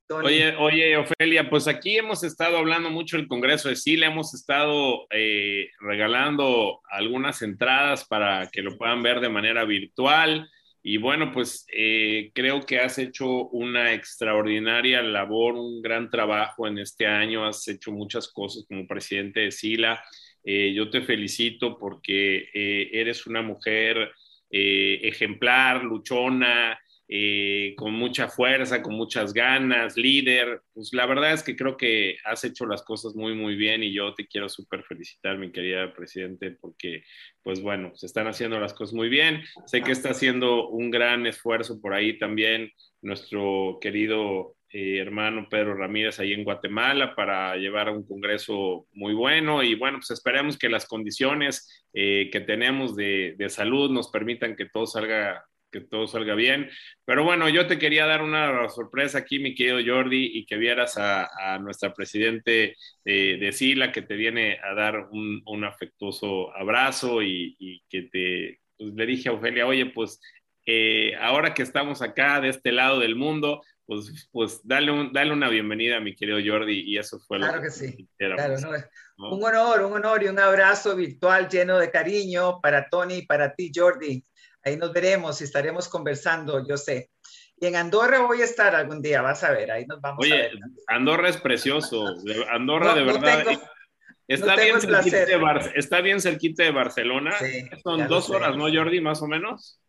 Oye, oye, Ofelia, pues aquí hemos estado hablando mucho del Congreso de Sila, hemos estado eh, regalando algunas entradas para que lo puedan ver de manera virtual. Y bueno, pues eh, creo que has hecho una extraordinaria labor, un gran trabajo en este año, has hecho muchas cosas como presidente de Sila. Eh, yo te felicito porque eres una mujer ejemplar, luchona, eh, con mucha fuerza, con muchas ganas, líder. Pues la verdad es que creo que has hecho las cosas muy, muy bien y yo te quiero súper felicitar, mi querida presidente, porque, pues bueno, se están haciendo las cosas muy bien. Sé que está haciendo un gran esfuerzo por ahí también nuestro querido eh, hermano Pedro Ramírez ahí en Guatemala para llevar a un congreso muy bueno y bueno, pues esperemos que las condiciones eh, que tenemos de, de salud nos permitan que todo salga que todo salga bien. Pero bueno, yo te quería dar una sorpresa aquí, mi querido Jordi, y que vieras a, nuestra presidente de Sila, que te viene a dar un, afectuoso abrazo y, que te, pues, le dije a Ofelia, oye, pues eh, ahora que estamos acá de este lado del mundo, pues, pues dale, un, dale una bienvenida a mi querido Jordi y eso fue claro lo que, que sí. Claro, ¿no? Un honor, un honor y un abrazo virtual lleno de cariño para Tony y para ti, Jordi. Ahí nos veremos y estaremos conversando, yo sé. Y en Andorra voy a estar algún día, vas a ver, ahí nos vamos Oye, a ver. Andorra es precioso, Andorra de verdad. está, bien cerquita de está bien cerquita de Barcelona. Son dos horas, ¿no, Jordi? Más o menos.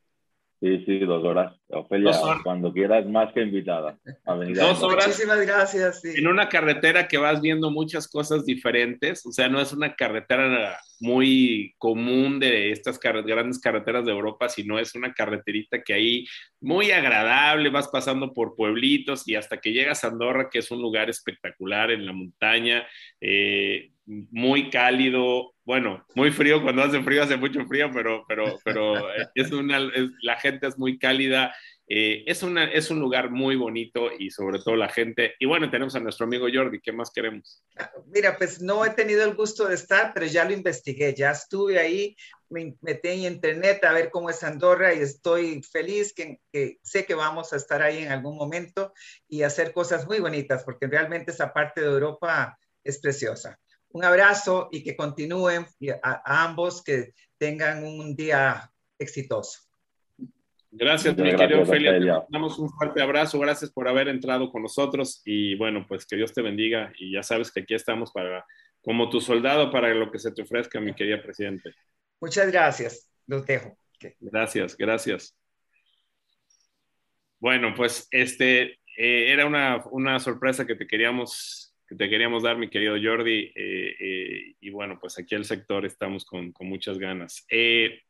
Sí, sí, dos horas. Ofelia, cuando quieras, más que invitada. dos horas. Muchísimas gracias. En una carretera que vas viendo muchas cosas diferentes, o sea, no es una carretera muy común de estas grandes carreteras de Europa, sino es una carreterita que ahí muy agradable, vas pasando por pueblitos y hasta que llegas a Andorra, que es un lugar espectacular en la montaña, eh, muy cálido, bueno, muy frío, cuando hace frío hace mucho frío, pero, pero, pero es una, la gente es muy cálida, eh, es, una, es un lugar muy bonito y sobre todo la gente, y bueno, tenemos a nuestro amigo Jordi, ¿qué más queremos? Mira, pues no he tenido el gusto de estar, pero ya lo investigué, ya estuve ahí, me metí en internet a ver cómo es Andorra y estoy feliz que, que sé que vamos a estar ahí en algún momento y hacer cosas muy bonitas, porque realmente esa parte de Europa es preciosa un abrazo y que continúen a, ambos, que tengan un día exitoso. Gracias, mi querido Ophelia. Te damos un fuerte abrazo. Gracias por haber entrado con nosotros. Y bueno, pues que Dios te bendiga. Y ya sabes que aquí estamos para, como tu soldado, para lo que se te ofrezca, mi querida Presidente. Muchas gracias. Los dejo. Gracias, gracias. Bueno, pues este eh, era una, una sorpresa que te queríamos que te queríamos dar, mi querido Jordi. Eh, eh, y bueno, pues aquí el sector estamos con, con muchas ganas. Eh,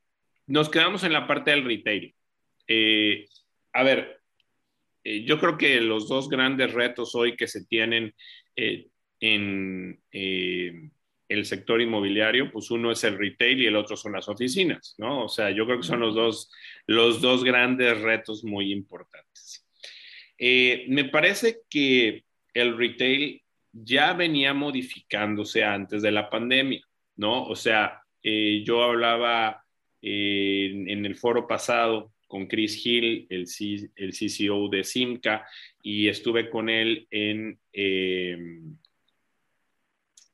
nos quedamos en la parte del retail. a ver, yo creo que los dos grandes retos hoy que se tienen en el sector inmobiliario, pues uno es el retail y el otro son las oficinas, ¿no? O sea, yo creo que son los dos, los dos grandes retos muy importantes. me parece que el retail ya venía modificándose antes de la pandemia, ¿no? O sea, eh, yo hablaba eh, en, el foro pasado con Chris Hill, el, el CCO de Simca, y estuve con él en, em,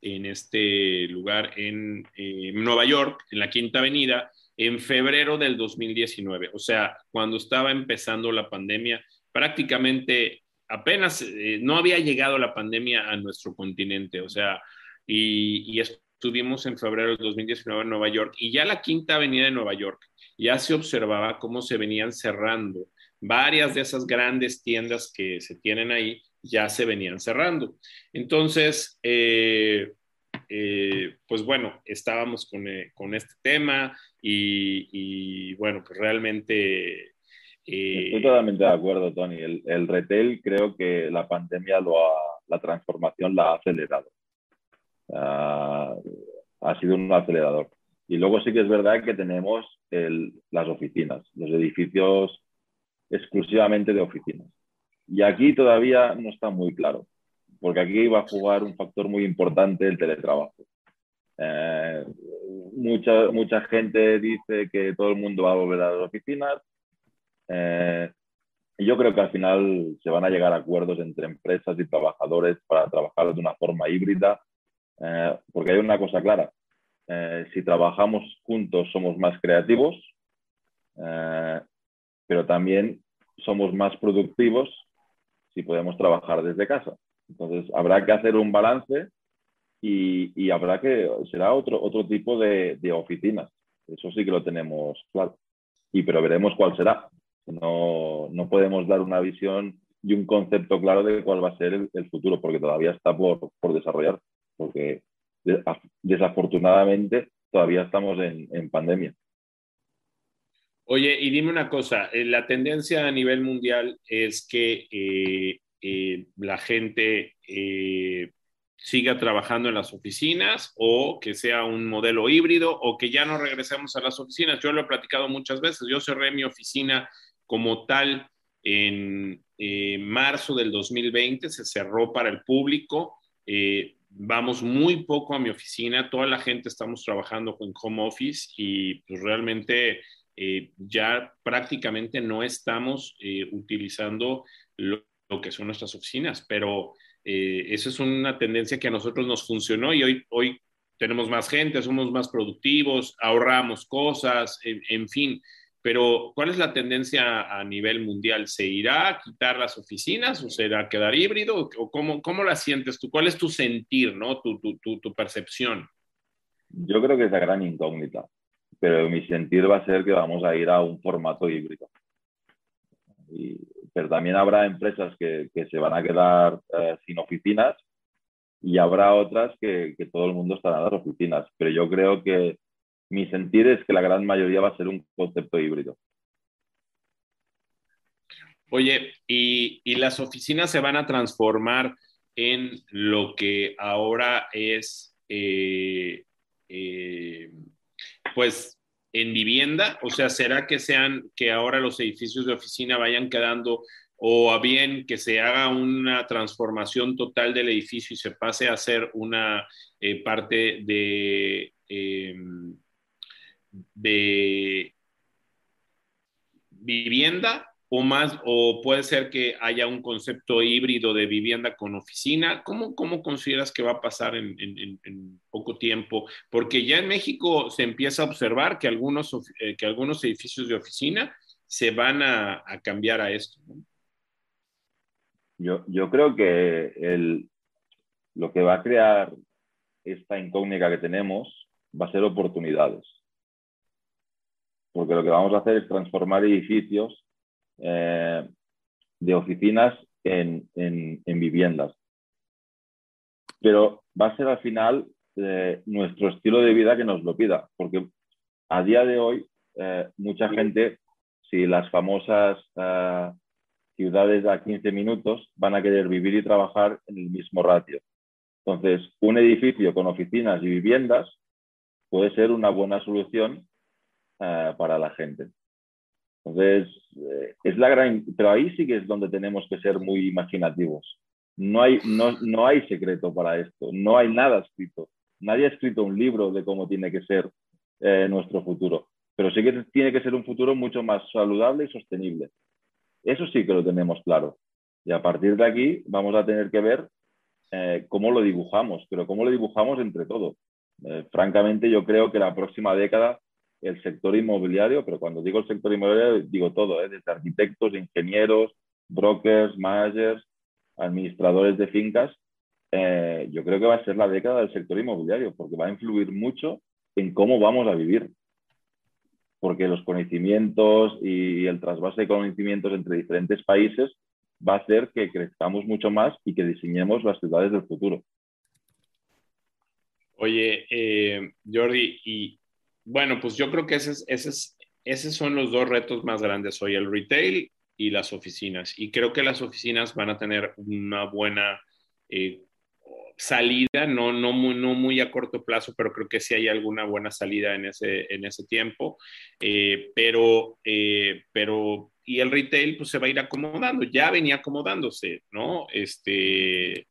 en este lugar en Nueva York, en la Quinta Avenida, en febrero del 2019. O sea, cuando estaba empezando la pandemia, prácticamente apenas eh, no había llegado la pandemia a nuestro continente, o sea, y, estuvimos en febrero del 2019 en Nueva York y ya la quinta avenida de Nueva York ya se observaba cómo se venían cerrando varias de esas grandes tiendas que se tienen ahí ya se venían cerrando. Entonces, eh, eh, pues bueno, estábamos con, este tema y, y, bueno, pues realmente Estoy totalmente de acuerdo, Tony. El, retail creo que la pandemia lo ha, la transformación la ha acelerado. Ah, ha sido un acelerador. Y luego sí que es verdad que tenemos las oficinas, los edificios exclusivamente de oficinas. Y aquí todavía no está muy claro, porque aquí va a jugar un factor muy importante el teletrabajo. Eh, mucha, mucha gente dice que todo el mundo va a volver a las oficinas, eh, yo creo que al final se van a llegar a acuerdos entre empresas y trabajadores para trabajar de una forma híbrida, eh, porque hay una cosa clara. Eh, si trabajamos juntos somos más creativos, pero también somos más productivos si podemos trabajar desde casa. Entonces habrá que hacer un balance y, y habrá que, será otro, otro tipo de, de oficinas. Eso sí que lo tenemos claro. Y pero veremos cuál será. No, no podemos dar una visión y un concepto claro de cuál va a ser el, futuro, porque todavía está por, por desarrollar, porque desafortunadamente todavía estamos en, en, pandemia. Oye, y dime una cosa, eh, la tendencia a nivel mundial es que eh, eh, la gente siga trabajando en las oficinas o que sea un modelo híbrido o que ya no regresemos a las oficinas. Yo lo he platicado muchas veces, yo cerré mi oficina como tal en eh, marzo del 2020, se cerró para el público. Eh, vamos muy poco a mi oficina, toda la gente estamos trabajando con home office y pues realmente eh, ya prácticamente no estamos utilizando lo, que son nuestras oficinas, pero eso es una tendencia que a nosotros nos funcionó y hoy, hoy tenemos más gente, somos más productivos, ahorramos cosas, en fin. Pero, ¿cuál es la tendencia a nivel mundial? ¿Se irá a quitar las oficinas o será quedar híbrido? ¿O cómo, cómo la sientes tú? ¿Cuál es tu sentir, no? tu, tu, tu, percepción? Yo creo que es la gran incógnita, pero mi sentir va a ser que vamos a ir a un formato híbrido. pero también habrá empresas que, que se van a quedar eh, sin oficinas y habrá otras que, que, todo el mundo estará en las oficinas. Pero yo creo que mi sentir es que la gran mayoría va a ser un concepto híbrido. Oye, ¿y, las oficinas se van a transformar en lo que ahora es, eh, eh, pues, en vivienda? O sea, ¿será que sean, que ahora los edificios de oficina vayan quedando o a bien que se haga una transformación total del edificio y se pase a ser una eh, parte de de vivienda o más, o puede ser que haya un concepto híbrido de vivienda con oficina. ¿Cómo, cómo consideras que va a pasar en, poco tiempo? Porque ya en México se empieza a observar que algunos, eh, que algunos edificios de oficina se van a, cambiar a esto. Yo, yo, creo que el, lo que va a crear esta incógnita que tenemos va a ser oportunidades porque lo que vamos a hacer es transformar edificios eh, de oficinas en, viviendas. Pero va a ser al final eh, nuestro estilo de vida que nos lo pida, porque a día de hoy eh, mucha gente, si las famosas ciudades a 15 minutos van a querer vivir y trabajar en el mismo ratio. Entonces, un edificio con oficinas y viviendas puede ser una buena solución eh, para la gente. Entonces, eh, es la gran, pero ahí sí que es donde tenemos que ser muy imaginativos. No hay, no, no hay secreto para esto, no hay nada escrito. Nadie ha escrito un libro de cómo tiene que ser eh, nuestro futuro, pero sí que tiene que ser un futuro mucho más saludable y sostenible. Eso sí que lo tenemos claro. Y a partir de aquí vamos a tener que ver cómo lo dibujamos, pero cómo lo dibujamos entre todos. francamente, yo creo que la próxima década el sector inmobiliario, pero cuando digo el sector inmobiliario digo todo, ¿eh? desde arquitectos, ingenieros, brokers, managers, administradores de fincas. Eh, yo creo que va a ser la década del sector inmobiliario porque va a influir mucho en cómo vamos a vivir. Porque los conocimientos y el trasvase de conocimientos entre diferentes países va a hacer que crezcamos mucho más y que diseñemos las ciudades del futuro. Oye, eh, Jordi, y bueno, pues yo creo que esos, esos, son los dos retos más grandes hoy, el retail y las oficinas. Y creo que las oficinas van a tener una buena eh, salida, no, no, muy, no muy a corto plazo, pero creo que sí hay alguna buena salida en ese, en ese tiempo. Eh, pero, eh, pero, y el retail pues se va a ir acomodando, ya venía acomodándose, ¿no? Este,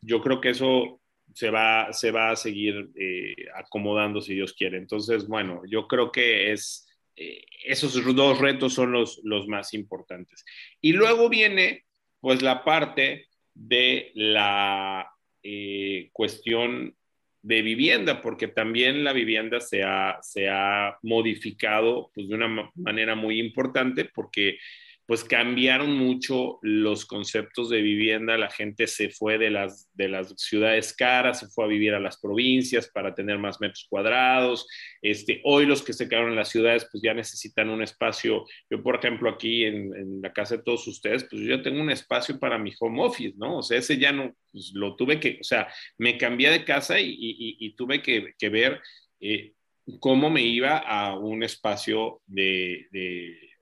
yo creo que eso se va, se va a seguir eh, acomodando si Dios quiere. Entonces, bueno, yo creo que es, eh, esos dos retos son los, los más importantes. Y luego viene, pues, la parte de la eh, cuestión de vivienda, porque también la vivienda se ha, se ha modificado pues, de una manera muy importante, porque pues cambiaron mucho los conceptos de vivienda, la gente se fue de las, de las ciudades caras, se fue a vivir a las provincias para tener más metros cuadrados, este, hoy los que se quedaron en las ciudades pues ya necesitan un espacio, yo por ejemplo aquí en, la casa de todos ustedes, pues yo tengo un espacio para mi home office, ¿no? O sea, ese ya no, pues lo tuve que, o sea, me cambié de casa y, tuve que, ver eh, cómo me iba a un espacio de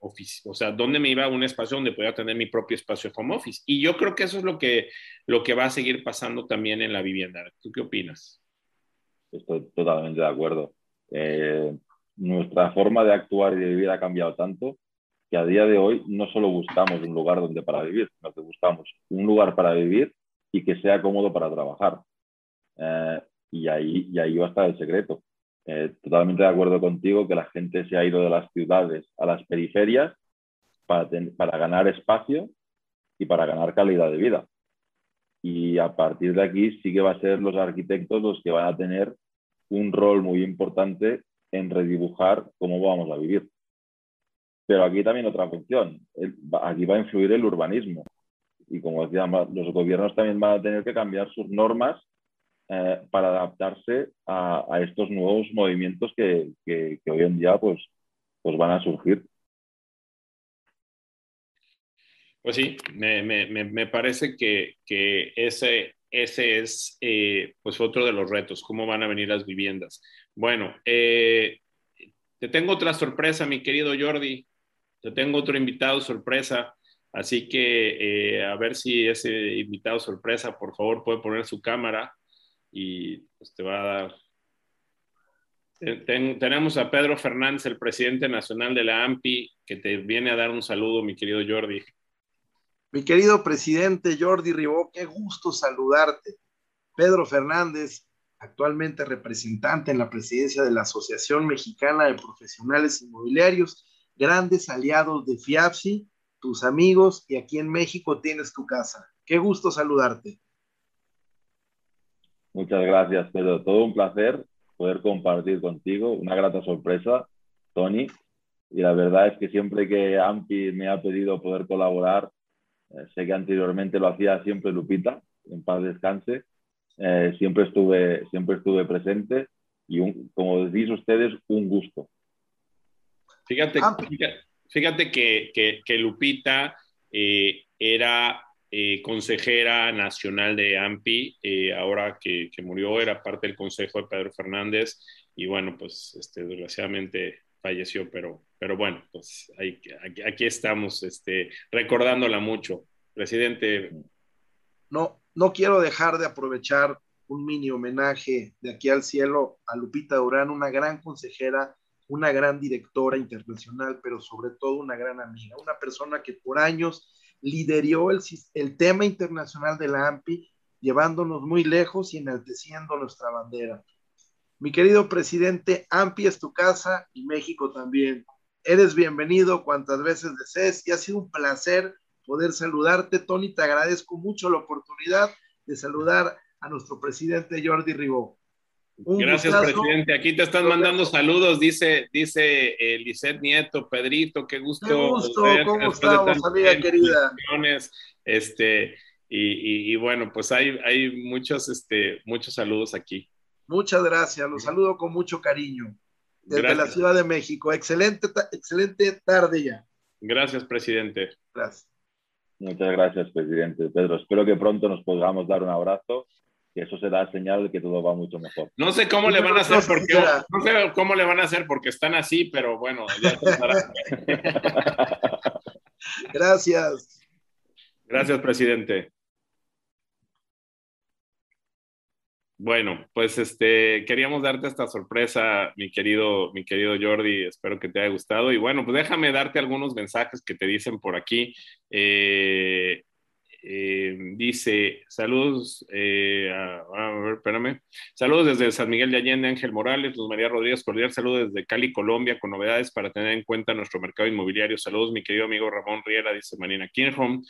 o sea, dónde me iba a un espacio donde podía tener mi propio espacio home office. Y yo creo que eso es lo que, lo que va a seguir pasando también en la vivienda. ¿Tú qué opinas? Estoy totalmente de acuerdo. Eh, nuestra forma de actuar y de vivir ha cambiado tanto que a día de hoy no solo buscamos un lugar donde para vivir, sino que buscamos un lugar para vivir y que sea cómodo para trabajar. Eh, y, ahí, y ahí va a estar el secreto. Eh, totalmente de acuerdo contigo que la gente se ha ido de las ciudades a las periferias para, para ganar espacio y para ganar calidad de vida. Y a partir de aquí sí que va a ser los arquitectos los que van a tener un rol muy importante en redibujar cómo vamos a vivir. Pero aquí también otra función, aquí va a influir el urbanismo. Y como decía, los gobiernos también van a tener que cambiar sus normas eh, para adaptarse a, estos nuevos movimientos que, que, hoy en día pues, pues van a surgir. Pues sí, me, me, me parece que, que, ese, ese es eh, pues otro de los retos, cómo van a venir las viviendas. Bueno, eh, te tengo otra sorpresa, mi querido Jordi. Te tengo otro invitado sorpresa. Así que eh, a ver si ese invitado sorpresa, por favor, puede poner su cámara y pues, te va a dar. tenemos a Pedro Fernández, el presidente nacional de la AMPI, que te viene a dar un saludo, mi querido Jordi. Mi querido presidente Jordi Ribó, qué gusto saludarte. Pedro Fernández, actualmente representante en la presidencia de la Asociación Mexicana de Profesionales Inmobiliarios, grandes aliados de FIAPSI, tus amigos, y aquí en México tienes tu casa. Qué gusto saludarte. Muchas gracias, Pedro. Todo un placer poder compartir contigo. Una grata sorpresa, Tony. Y la verdad es que siempre que AMPI me ha pedido poder colaborar, eh, sé que anteriormente lo hacía siempre Lupita, en paz descanse, eh, siempre, estuve, siempre estuve presente y como decís ustedes, un gusto. Fíjate, fíjate, que, que, Lupita eh, era eh, consejera nacional de AMPI, ahora que, que, murió era parte del consejo de Pedro Fernández y bueno, pues este, desgraciadamente falleció, pero, pero bueno, pues ahí, aquí, aquí, estamos este, recordándola mucho. Presidente. No, no quiero dejar de aprovechar un mini homenaje de aquí al cielo a Lupita Durán, una gran consejera, una gran directora internacional, pero sobre todo una gran amiga, una persona que por años lideró el, tema internacional de la AMPI, llevándonos muy lejos y enalteciendo nuestra bandera. Mi querido presidente, AMPI es tu casa y México también. Eres bienvenido cuantas veces desees y ha sido un placer poder saludarte, Tony. Te agradezco mucho la oportunidad de saludar a nuestro presidente Jordi Ribó. Gracias, presidente. Aquí te están mandando saludos, dice, dice eh, Nieto, Pedrito, qué gusto. Qué gusto, ¿cómo estamos, amiga querida? Este, y, y, bueno, pues hay, hay muchos, este, muchos saludos aquí. Muchas gracias, los saludo con mucho cariño desde la Ciudad de México. Excelente, excelente tarde ya. Gracias, presidente. Gracias. Muchas gracias, presidente Pedro. Espero que pronto nos podamos dar un abrazo, que eso será señal de que todo va mucho mejor. No sé cómo le van a hacer porque no sé cómo le van a hacer porque están así, pero bueno, ya Gracias. Gracias, presidente. Bueno, pues este, queríamos darte esta sorpresa, mi querido, mi querido Jordi, espero que te haya gustado. Y bueno, pues déjame darte algunos mensajes que te dicen por aquí. Eh, eh, dice, saludos, eh, espérame, saludos desde San Miguel de Allende, Ángel Morales, Luz María Rodríguez Cordial, saludos desde Cali, Colombia, con novedades para tener en cuenta nuestro mercado inmobiliario. Saludos, mi querido amigo Ramón Riera, dice Marina Kinholm.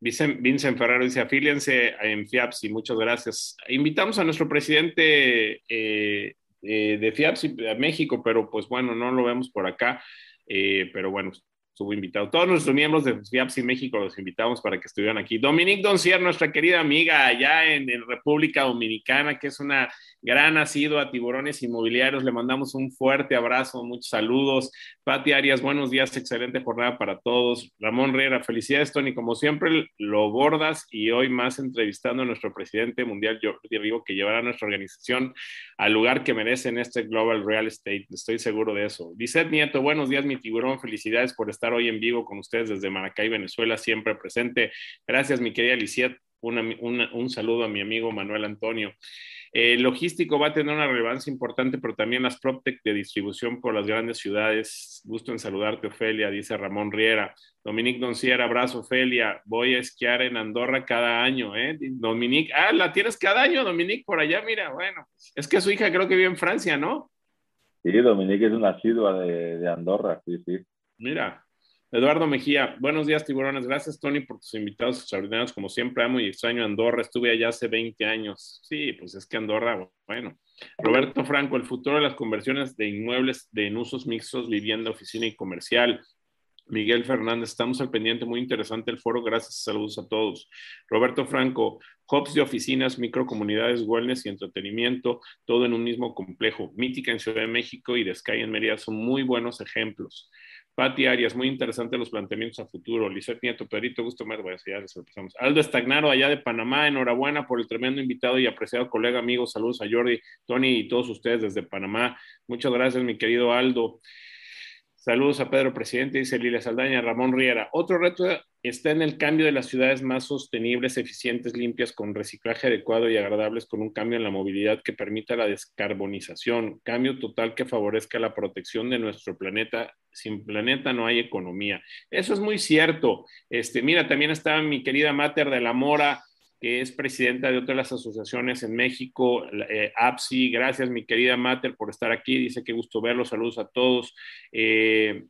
Vincent, Ferraro dice, afíliense en FIAPSI, muchas gracias. Invitamos a nuestro presidente eh, eh, de FIAPSI a México, pero pues bueno, no lo vemos por acá, eh, pero bueno, estuvo invitado. Todos nuestros miembros de FIAPSI México los invitamos para que estuvieran aquí. Dominique Doncier, nuestra querida amiga allá en, República Dominicana, que es una gran nacido a Tiburones Inmobiliarios. Le mandamos un fuerte abrazo, muchos saludos. Pati Arias, buenos días, excelente jornada para todos. Ramón Riera, felicidades, Tony. Como siempre, lo bordas y hoy más entrevistando a nuestro presidente mundial, Jordi Rigo, que llevará a nuestra organización al lugar que merece en este Global Real Estate. Estoy seguro de eso. Dice Nieto, buenos días, mi tiburón. Felicidades por estar hoy en vivo con ustedes desde Maracay, Venezuela, siempre presente. Gracias, mi querida Lisiet. un saludo a mi amigo Manuel Antonio. El logístico va a tener una relevancia importante, pero también las PropTech de distribución por las grandes ciudades. Gusto en saludarte, Ofelia, dice Ramón Riera. Dominique Doncier, abrazo, Ofelia. Voy a esquiar en Andorra cada año, ¿eh? Dominique, ah, la tienes cada año, Dominique, por allá, mira, bueno. Es que su hija creo que vive en Francia, ¿no? Sí, Dominique es una asidua de, de Andorra, sí, sí. Mira, Eduardo Mejía, buenos días, tiburones. Gracias, Tony, por tus invitados extraordinarios. Como siempre, amo y extraño Andorra. Estuve allá hace 20 años. Sí, pues es que Andorra, bueno. Roberto Franco, el futuro de las conversiones de inmuebles de en usos mixtos, vivienda, oficina y comercial. Miguel Fernández, estamos al pendiente, muy interesante el foro, gracias, saludos a todos. Roberto Franco, hubs de oficinas, microcomunidades, wellness y entretenimiento, todo en un mismo complejo. Mítica en Ciudad de México y de Sky en Mérida son muy buenos ejemplos. Pati Arias, muy interesante los planteamientos a futuro. Lizeth Nieto, Perito, gusto más, a ya les empezamos. Aldo Estagnaro, allá de Panamá, enhorabuena por el tremendo invitado y apreciado colega, amigo. Saludos a Jordi, Tony y todos ustedes desde Panamá. Muchas gracias, mi querido Aldo. Saludos a Pedro Presidente, dice Lilia Saldaña, Ramón Riera. Otro reto está en el cambio de las ciudades más sostenibles, eficientes, limpias, con reciclaje adecuado y agradables, con un cambio en la movilidad que permita la descarbonización, cambio total que favorezca la protección de nuestro planeta. Sin planeta no hay economía. Eso es muy cierto. Este, mira, también está mi querida Mater de la Mora, que es presidenta de otras asociaciones en México, eh, APSI. Gracias, mi querida Mater, por estar aquí. Dice que gusto verlos. Saludos a todos. Eh,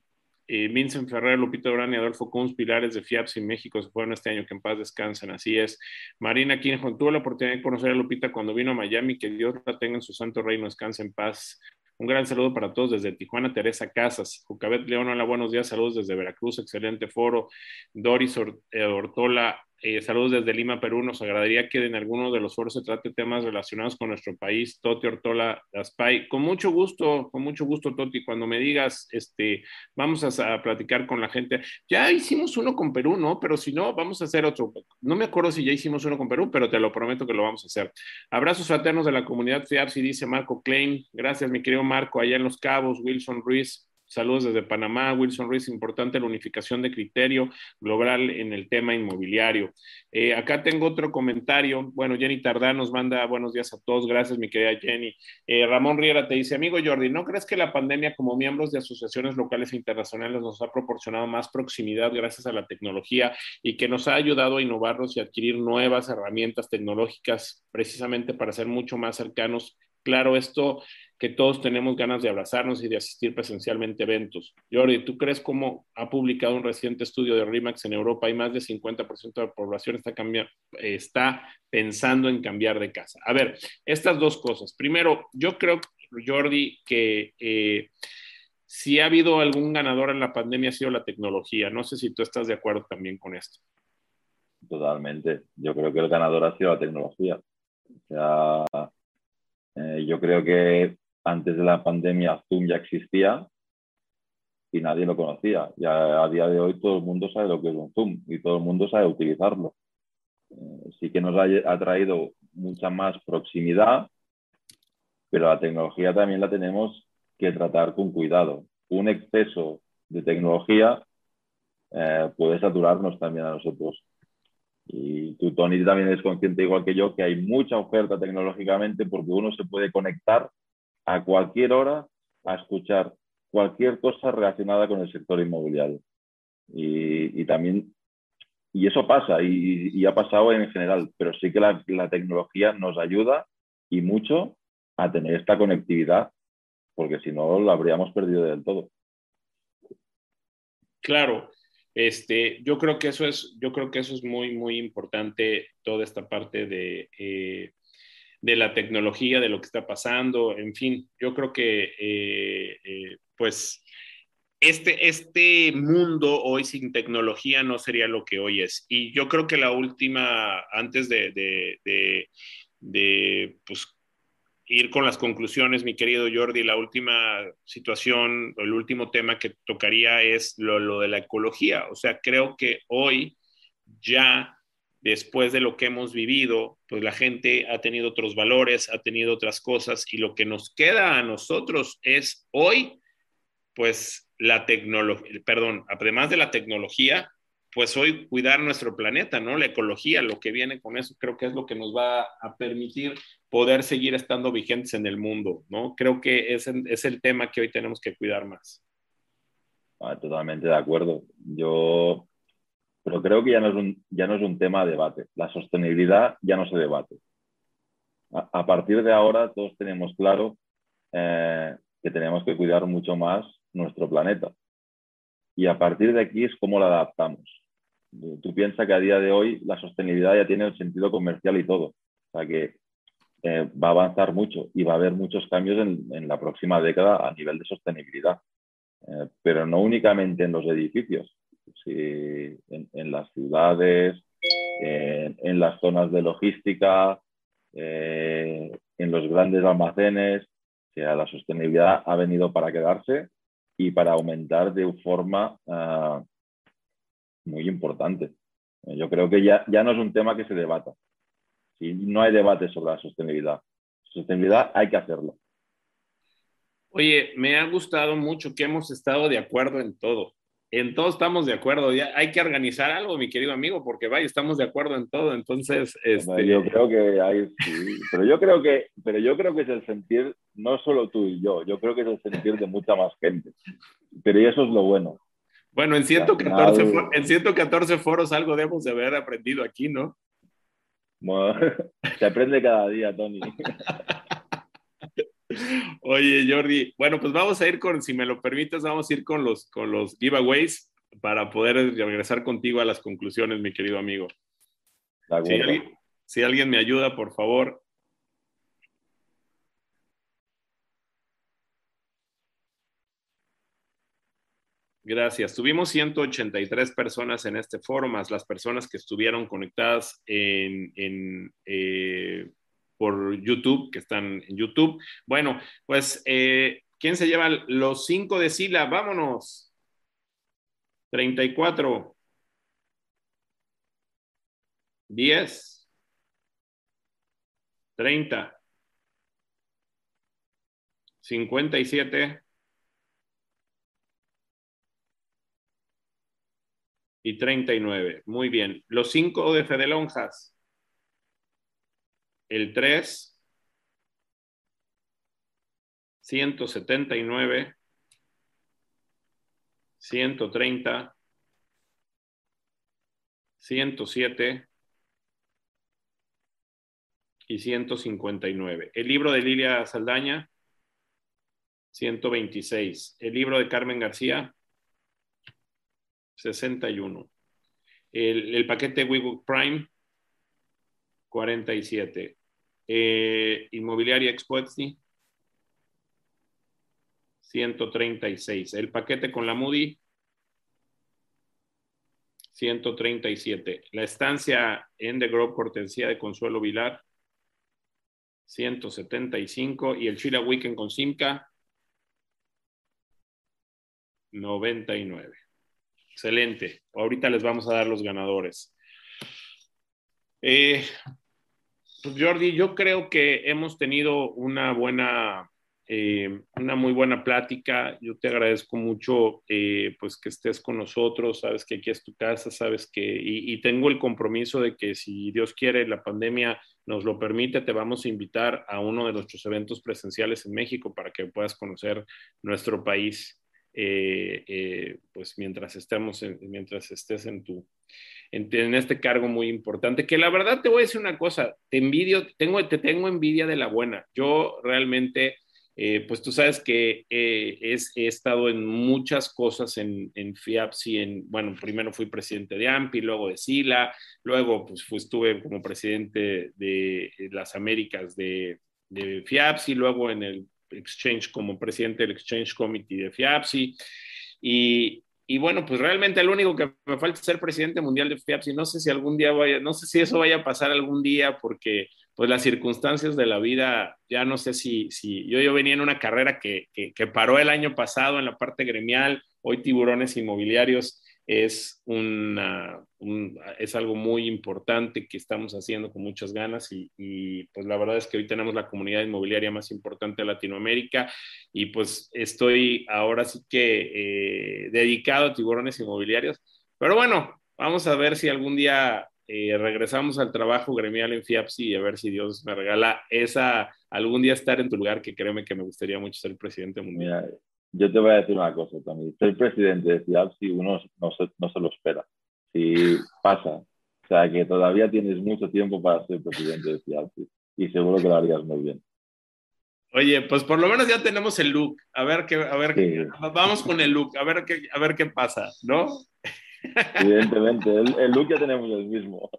eh, Vincent Ferrer, Lupita Durán y Adolfo Kunz, pilares de FIAPSI México, se fueron este año, que en paz descansen, así es. Marina Quinjo, tuve la oportunidad de conocer a Lupita cuando vino a Miami, que Dios la tenga en su santo reino, descanse en paz. Un gran saludo para todos desde Tijuana, Teresa Casas, Jucabet León, hola, buenos días, saludos desde Veracruz, excelente foro. Doris eh, Ortola, eh, saludos desde Lima, Perú. Nos agradaría que en alguno de los foros se trate temas relacionados con nuestro país. Toti Ortola Aspay. Con mucho gusto, con mucho gusto, Toti. Cuando me digas, este, vamos a, platicar con la gente. Ya hicimos uno con Perú, ¿no? Pero si no, vamos a hacer otro. No me acuerdo si ya hicimos uno con Perú, pero te lo prometo que lo vamos a hacer. Abrazos fraternos de la comunidad FIAPSI, dice Marco Klein. Gracias, mi querido Marco, allá en Los Cabos, Wilson Ruiz. Saludos desde Panamá. Wilson Ruiz, importante la unificación de criterio global en el tema inmobiliario. Eh, acá tengo otro comentario. Bueno, Jenny Tardán nos manda buenos días a todos. Gracias, mi querida Jenny. Eh, Ramón Riera te dice, amigo Jordi, ¿no crees que la pandemia como miembros de asociaciones locales e internacionales nos ha proporcionado más proximidad gracias a la tecnología y que nos ha ayudado a innovarnos y adquirir nuevas herramientas tecnológicas precisamente para ser mucho más cercanos? Claro, esto que todos tenemos ganas de abrazarnos y de asistir presencialmente a eventos. Jordi, ¿tú crees cómo ha publicado un reciente estudio de RIMAX en Europa y más de 50% de la población está, está pensando en cambiar de casa? A ver, estas dos cosas. Primero, yo creo, Jordi, que eh, si ha habido algún ganador en la pandemia ha sido la tecnología. No sé si tú estás de acuerdo también con esto. Totalmente. Yo creo que el ganador ha sido la tecnología. O sea, eh, yo creo que antes de la pandemia Zoom ya existía y nadie lo conocía. Y a, día de hoy todo el mundo sabe lo que es un Zoom y todo el mundo sabe utilizarlo. Eh, sí que nos ha, traído mucha más proximidad, pero la tecnología también la tenemos que tratar con cuidado. Un exceso de tecnología eh, puede saturarnos también a nosotros. Y tú, Tony, también eres consciente, igual que yo, que hay mucha oferta tecnológicamente porque uno se puede conectar a cualquier hora a escuchar cualquier cosa relacionada con el sector inmobiliario. Y, también, y eso pasa y, ha pasado en general, pero sí que la, la tecnología nos ayuda y mucho a tener esta conectividad, porque si no, lo habríamos perdido del todo. Claro, este, yo creo que eso es, yo creo que eso es muy, muy importante, toda esta parte de, eh, de la tecnología, de lo que está pasando, en fin, yo creo que, eh, eh, pues, este, este mundo hoy sin tecnología no sería lo que hoy es. Y yo creo que la última, antes de, de, de, de pues, ir con las conclusiones, mi querido Jordi, la última situación, el último tema que tocaría es lo, de la ecología. O sea, creo que hoy ya después de lo que hemos vivido, pues la gente ha tenido otros valores, ha tenido otras cosas y lo que nos queda a nosotros es hoy, pues la tecnología, perdón, además de la tecnología, pues hoy cuidar nuestro planeta, ¿no? La ecología, lo que viene con eso, creo que es lo que nos va a permitir poder seguir estando vigentes en el mundo, ¿no? Creo que es, es el tema que hoy tenemos que cuidar más. Ah, totalmente de acuerdo. Yo, pero creo que ya no, es un, ya no es un tema de debate. La sostenibilidad ya no se debate. A, partir de ahora todos tenemos claro eh, que tenemos que cuidar mucho más nuestro planeta. Y a partir de aquí es cómo la adaptamos. Tú piensas que a día de hoy la sostenibilidad ya tiene el sentido comercial y todo. O sea que eh, va a avanzar mucho y va a haber muchos cambios en, la próxima década a nivel de sostenibilidad. Eh, pero no únicamente en los edificios, en, las ciudades, en las zonas de logística, eh, en los grandes almacenes. Sea, la sostenibilidad ha venido para quedarse y para aumentar de forma ah, muy importante. Yo creo que ya, ya no es un tema que se debata. Si no hay debate sobre la sostenibilidad. Sostenibilidad hay que hacerlo. Oye, me ha gustado mucho que hemos estado de acuerdo en todo. En todo estamos de acuerdo. Ya hay que organizar algo, mi querido amigo, porque vaya, estamos de acuerdo en todo. Entonces, este... yo creo que hay, pero yo creo que, pero yo creo que es el sentir no solo tú y yo, yo creo que es el sentir de mucha más gente. Pero eso es lo bueno. Bueno, en 114, en 114 foros algo debemos de haber aprendido aquí, ¿no? se aprende cada día, Tony. Oye, Jordi, bueno, pues vamos a ir con, si me lo permites, vamos a ir con los, con los giveaways para poder regresar contigo a las conclusiones, mi querido amigo. Si alguien, si alguien me ayuda, por favor. Gracias. Tuvimos 183 personas en este foro, más las personas que estuvieron conectadas en, en eh, por YouTube, que están en YouTube. Bueno, pues, eh, ¿quién se lleva los cinco de Sila? Vámonos. 34. 10. 30. 57. Y 39. Muy bien. Los cinco de Fede Lonjas el 3, 179, 130, 107 y 159. El libro de Lilia Saldaña, 126. El libro de Carmen García, 61. El, el paquete WeBook Prime, 47. Eh, Inmobiliaria Expoetsi, 136. El paquete con la Moody, 137. La estancia en The Grove Cortesía de Consuelo Vilar, 175. Y el Chila Weekend con Simca, 99. Excelente. Ahorita les vamos a dar los ganadores. Eh, pues Jordi, yo creo que hemos tenido una buena, eh, una muy buena plática. Yo te agradezco mucho, eh, pues que estés con nosotros. Sabes que aquí es tu casa, sabes que y, tengo el compromiso de que si Dios quiere, la pandemia nos lo permite, te vamos a invitar a uno de nuestros eventos presenciales en México para que puedas conocer nuestro país. Eh, pues mientras estemos, mientras estés en tu en, este cargo muy importante, que la verdad te voy a decir una cosa, te envidio, tengo, te tengo envidia de la buena. Yo realmente, eh, pues tú sabes que eh, he estado en muchas cosas en, en FIAPSI, en, bueno, primero fui presidente de AMPI, luego de SILA, luego pues estuve como presidente de las Américas de, de FIAPSI, luego en el Exchange como presidente del Exchange Committee de FIAPSI. Y, y bueno, pues realmente lo único que me falta es ser presidente mundial de FIAPS y no sé si algún día vaya, no sé si eso vaya a pasar algún día porque pues las circunstancias de la vida, ya no sé si, si yo, yo venía en una carrera que, que paró el año pasado en la parte gremial, hoy tiburones inmobiliarios es, una, es algo muy importante que estamos haciendo con muchas ganas y, pues la verdad es que hoy tenemos la comunidad inmobiliaria más importante de Latinoamérica y pues estoy ahora sí que eh, dedicado a tiburones inmobiliarios. Pero bueno, vamos a ver si algún día eh, regresamos al trabajo gremial en FIAPSI y a ver si Dios me regala esa, algún día estar en tu lugar, que créeme que me gustaría mucho ser presidente mundial. Yo te voy a decir una cosa también. Ser presidente de FIAPSI uno no se, no se lo espera. Si pasa, o sea que todavía tienes mucho tiempo para ser presidente de FIAPSI y seguro que lo harías muy bien. Oye, pues por lo menos ya tenemos el look. A ver qué, a ver, vamos con el look, a ver qué, a ver qué pasa, ¿no? Evidentemente, el, look ya tenemos el mismo.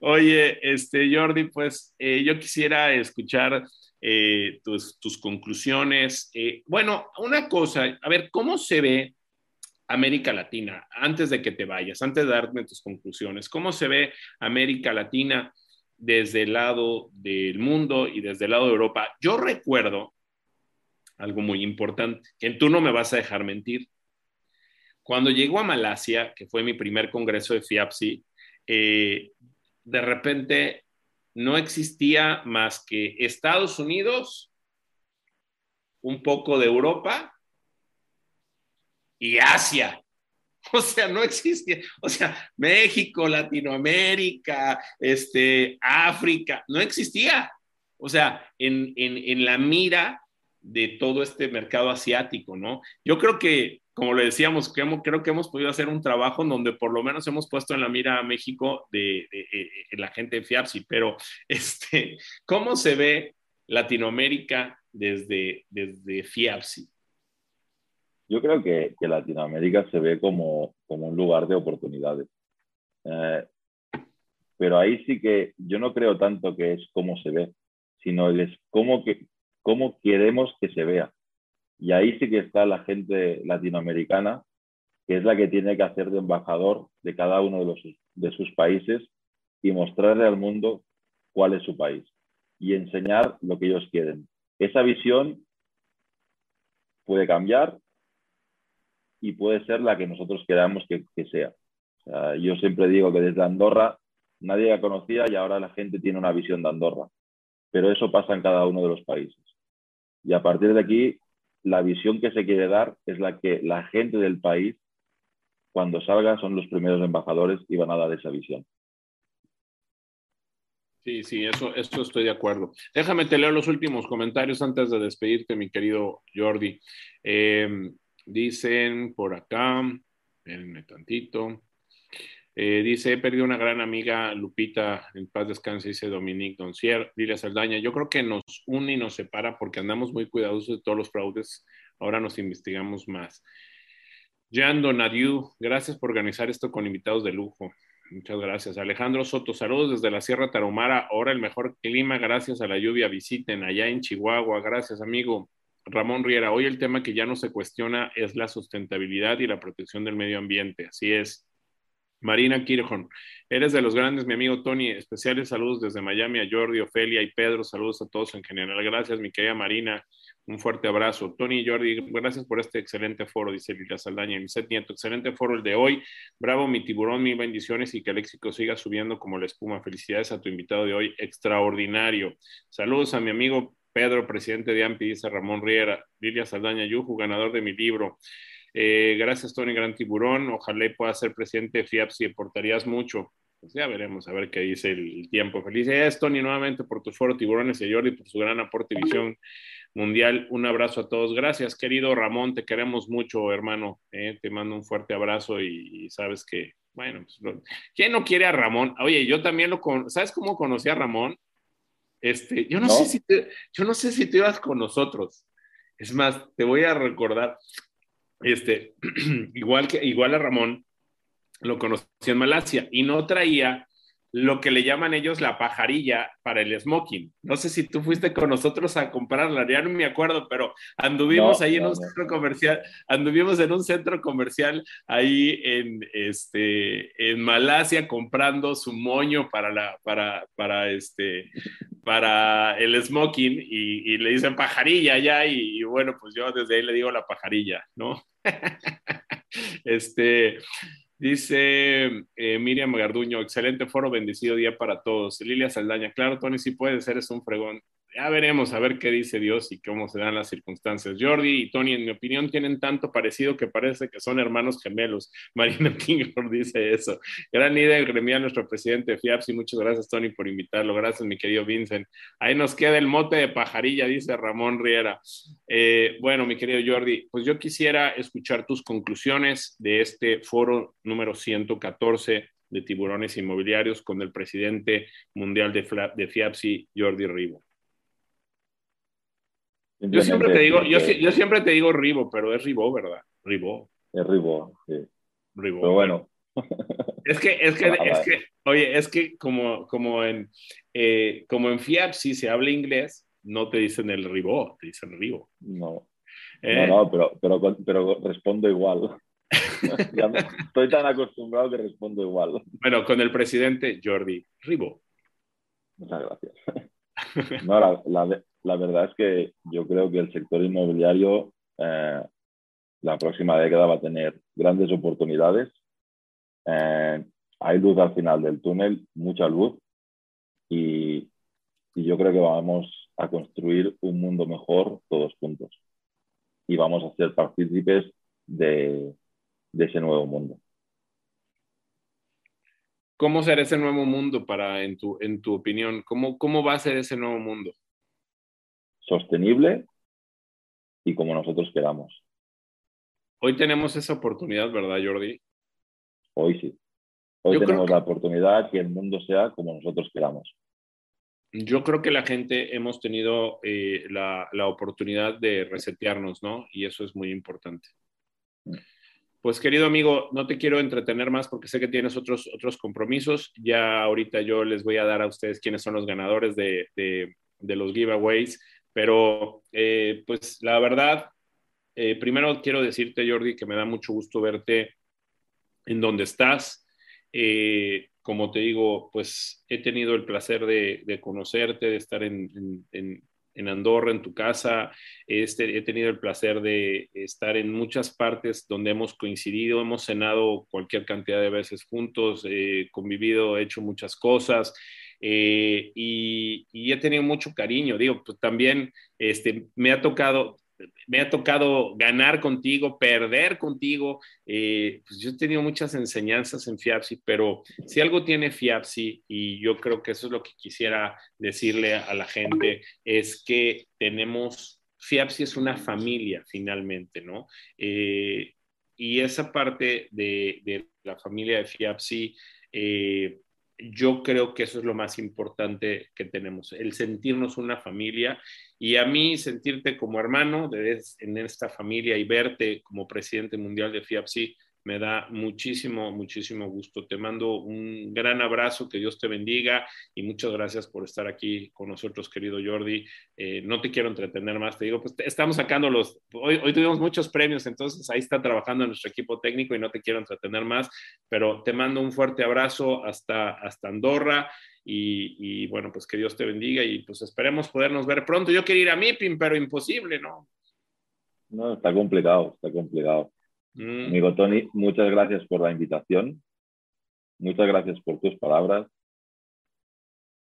Oye, este Jordi, pues eh, yo quisiera escuchar eh, tus, tus, conclusiones. Eh, bueno, una cosa, a ver, ¿cómo se ve América Latina? Antes de que te vayas, antes de darme tus conclusiones, ¿cómo se ve América Latina? desde el lado del mundo y desde el lado de Europa. Yo recuerdo algo muy importante, que tú no me vas a dejar mentir. Cuando llegó a Malasia, que fue mi primer congreso de FIAPSI, eh, de repente no existía más que Estados Unidos, un poco de Europa y Asia. O sea, no existía. O sea, México, Latinoamérica, este, África, no existía. O sea, en, en, la mira de todo este mercado asiático, ¿no? Yo creo que, como le decíamos, creo que hemos podido hacer un trabajo en donde por lo menos hemos puesto en la mira a México de, la gente de FIAPSI, pero este, ¿cómo se ve Latinoamérica desde, desde FIAPSI? Yo creo que, Latinoamérica se ve como, como, un lugar de oportunidades. Eh, pero ahí sí que yo no creo tanto que es cómo se ve, sino es cómo, que, cómo queremos que se vea. Y ahí sí que está la gente latinoamericana, que es la que tiene que hacer de embajador de cada uno de, los, de sus países y mostrarle al mundo cuál es su país y enseñar lo que ellos quieren. Esa visión puede cambiar y puede ser la que nosotros queramos que, sea. Yo siempre digo que desde Andorra nadie la conocía y ahora la gente tiene una visión de Andorra, pero eso pasa en cada uno de los países. Y a partir de aquí, la visión que se quiere dar es la que la gente del país, cuando salga, son los primeros embajadores y van a dar esa visión. Sí, sí, eso, eso estoy de acuerdo. Déjame te leo los últimos comentarios antes de despedirte, mi querido Jordi. Eh, Dicen por acá, espérenme tantito. Eh, dice, he perdido una gran amiga, Lupita, en paz descanse, dice Dominique Doncier, Lilia Saldaña. Yo creo que nos une y nos separa porque andamos muy cuidadosos de todos los fraudes. Ahora nos investigamos más. Jean Donadieu, gracias por organizar esto con invitados de lujo. Muchas gracias. Alejandro Soto, saludos desde la Sierra Tarahumara. Ahora el mejor clima, gracias a la lluvia. Visiten allá en Chihuahua. Gracias, amigo. Ramón Riera, hoy el tema que ya no se cuestiona es la sustentabilidad y la protección del medio ambiente. Así es. Marina Kirchhoff, eres de los grandes, mi amigo Tony. Especiales saludos desde Miami a Jordi, Ofelia y Pedro. Saludos a todos en general. Gracias, mi querida Marina. Un fuerte abrazo. Tony y Jordi, gracias por este excelente foro, dice Lila Saldaña. Mi set nieto, excelente foro el de hoy. Bravo, mi tiburón, mil bendiciones y que el éxito siga subiendo como la espuma. Felicidades a tu invitado de hoy, extraordinario. Saludos a mi amigo Pedro, presidente de AMPI, dice Ramón Riera, Lilia Saldaña Yuju, ganador de mi libro. Eh, gracias, Tony Gran Tiburón. Ojalá pueda ser presidente de FIAPS y aportarías mucho. Pues ya veremos a ver qué dice el, tiempo. Felicidades, Tony, nuevamente por tu foro Tiburones y Jordi por su gran aporte y visión mundial. Un abrazo a todos. Gracias, querido Ramón. Te queremos mucho, hermano. Eh, te mando un fuerte abrazo y, sabes que, bueno, pues, ¿quién no quiere a Ramón? Oye, yo también lo con... ¿Sabes cómo conocí a Ramón? Este, yo no, sé si te, yo no sé si te ibas con nosotros. Es más, te voy a recordar, este, igual que igual a Ramón, lo conocí en Malasia y no traía lo que le llaman ellos la pajarilla para el smoking. No sé si tú fuiste con nosotros a comprarla, ya no me acuerdo, pero anduvimos ahí en un centro comercial, anduvimos en un centro comercial ahí en, este, en Malasia comprando su moño para, la, para, para, este, para el smoking y, le dicen pajarilla ya y, y, bueno, pues yo desde ahí le digo la pajarilla, ¿no? este, Dice eh, Miriam Garduño, excelente foro, bendecido día para todos. Lilia Saldaña, claro, Tony, sí puede ser, es un fregón. Ya veremos a ver qué dice Dios y cómo se dan las circunstancias. Jordi y Tony, en mi opinión, tienen tanto parecido que parece que son hermanos gemelos. Marina Tingor dice eso. Gran líder gremial, nuestro presidente de FIAPS, muchas gracias, Tony, por invitarlo. Gracias, mi querido Vincent. Ahí nos queda el mote de pajarilla, dice Ramón Riera. Eh, bueno, mi querido Jordi, pues yo quisiera escuchar tus conclusiones de este foro número 114 de tiburones inmobiliarios con el presidente mundial de, de FIAPSI, Jordi Ribo. Yo siempre te digo, yo, yo, siempre te digo Ribo, pero es Ribo, ¿verdad? Ribo. Es Ribo, sí. Ribo. Pero bueno. Es que, es que, es que, oye, es que como, como en, eh, como en FIAPSI se habla inglés, no te dicen el Ribo, te dicen Ribo. No. Eh, no, no, pero, pero, pero respondo igual. estoy tan acostumbrado que respondo igual. Bueno, con el presidente Jordi Ribo. Muchas gracias. No, la, la, verdad es que yo creo que el sector inmobiliario eh, la próxima década va a tener grandes oportunidades. Eh, hay luz al final del túnel, mucha luz, y, y yo creo que vamos a construir un mundo mejor todos juntos. Y vamos a ser partícipes de, de ese nuevo mundo. ¿Cómo será ese nuevo mundo para, en tu, en tu opinión? ¿Cómo, ¿Cómo va a ser ese nuevo mundo? Sostenible y como nosotros queramos. Hoy tenemos esa oportunidad, ¿verdad, Jordi? Hoy sí. Hoy tenemos la oportunidad que el mundo sea como nosotros queramos. Yo creo que la gente hemos tenido eh, la, la, oportunidad de resetearnos, ¿no? Y eso es muy importante. Mm. Pues querido amigo, no te quiero entretener más porque sé que tienes otros, otros compromisos. Ya ahorita yo les voy a dar a ustedes quiénes son los ganadores de, de, los giveaways, pero eh, pues la verdad, eh, primero quiero decirte, Jordi, que me da mucho gusto verte en donde estás. Eh, como te digo, pues he tenido el placer de, conocerte, de estar en Andorra, en tu casa. Este, he tenido el placer de estar en muchas partes donde hemos coincidido, hemos cenado cualquier cantidad de veces juntos, eh, convivido, he hecho muchas cosas. Eh, y, y, he tenido mucho cariño. Digo, pues también este, me ha tocado, me ha tocado ganar contigo, perder contigo. Eh, pues yo he tenido muchas enseñanzas en FIAPSI, pero si algo tiene FIAPSI, y yo creo que eso es lo que quisiera decirle a la gente, es que tenemos, FIAPSI es una familia finalmente, ¿no? Eh, y esa parte de, la familia de FIAPSI, eh, yo creo que eso es lo más importante que tenemos, el sentirnos una familia y a mí sentirte como hermano en esta familia y verte como presidente mundial de FIAPSI me da muchísimo, muchísimo gusto. Te mando un gran abrazo, que Dios te bendiga y muchas gracias por estar aquí con nosotros, querido Jordi. Eh, no te quiero entretener más, te digo, pues estamos sacando los, hoy, tuvimos muchos premios, entonces ahí está trabajando nuestro equipo técnico y no te quiero entretener más, pero te mando un fuerte abrazo hasta, hasta Andorra. Y, y, bueno, pues que Dios te bendiga y pues esperemos podernos ver pronto. Yo quería ir a MIPIM, pero imposible, ¿no? No, está complicado, está complicado. Mm. Amigo Tony, muchas gracias por la invitación. Muchas gracias por tus palabras.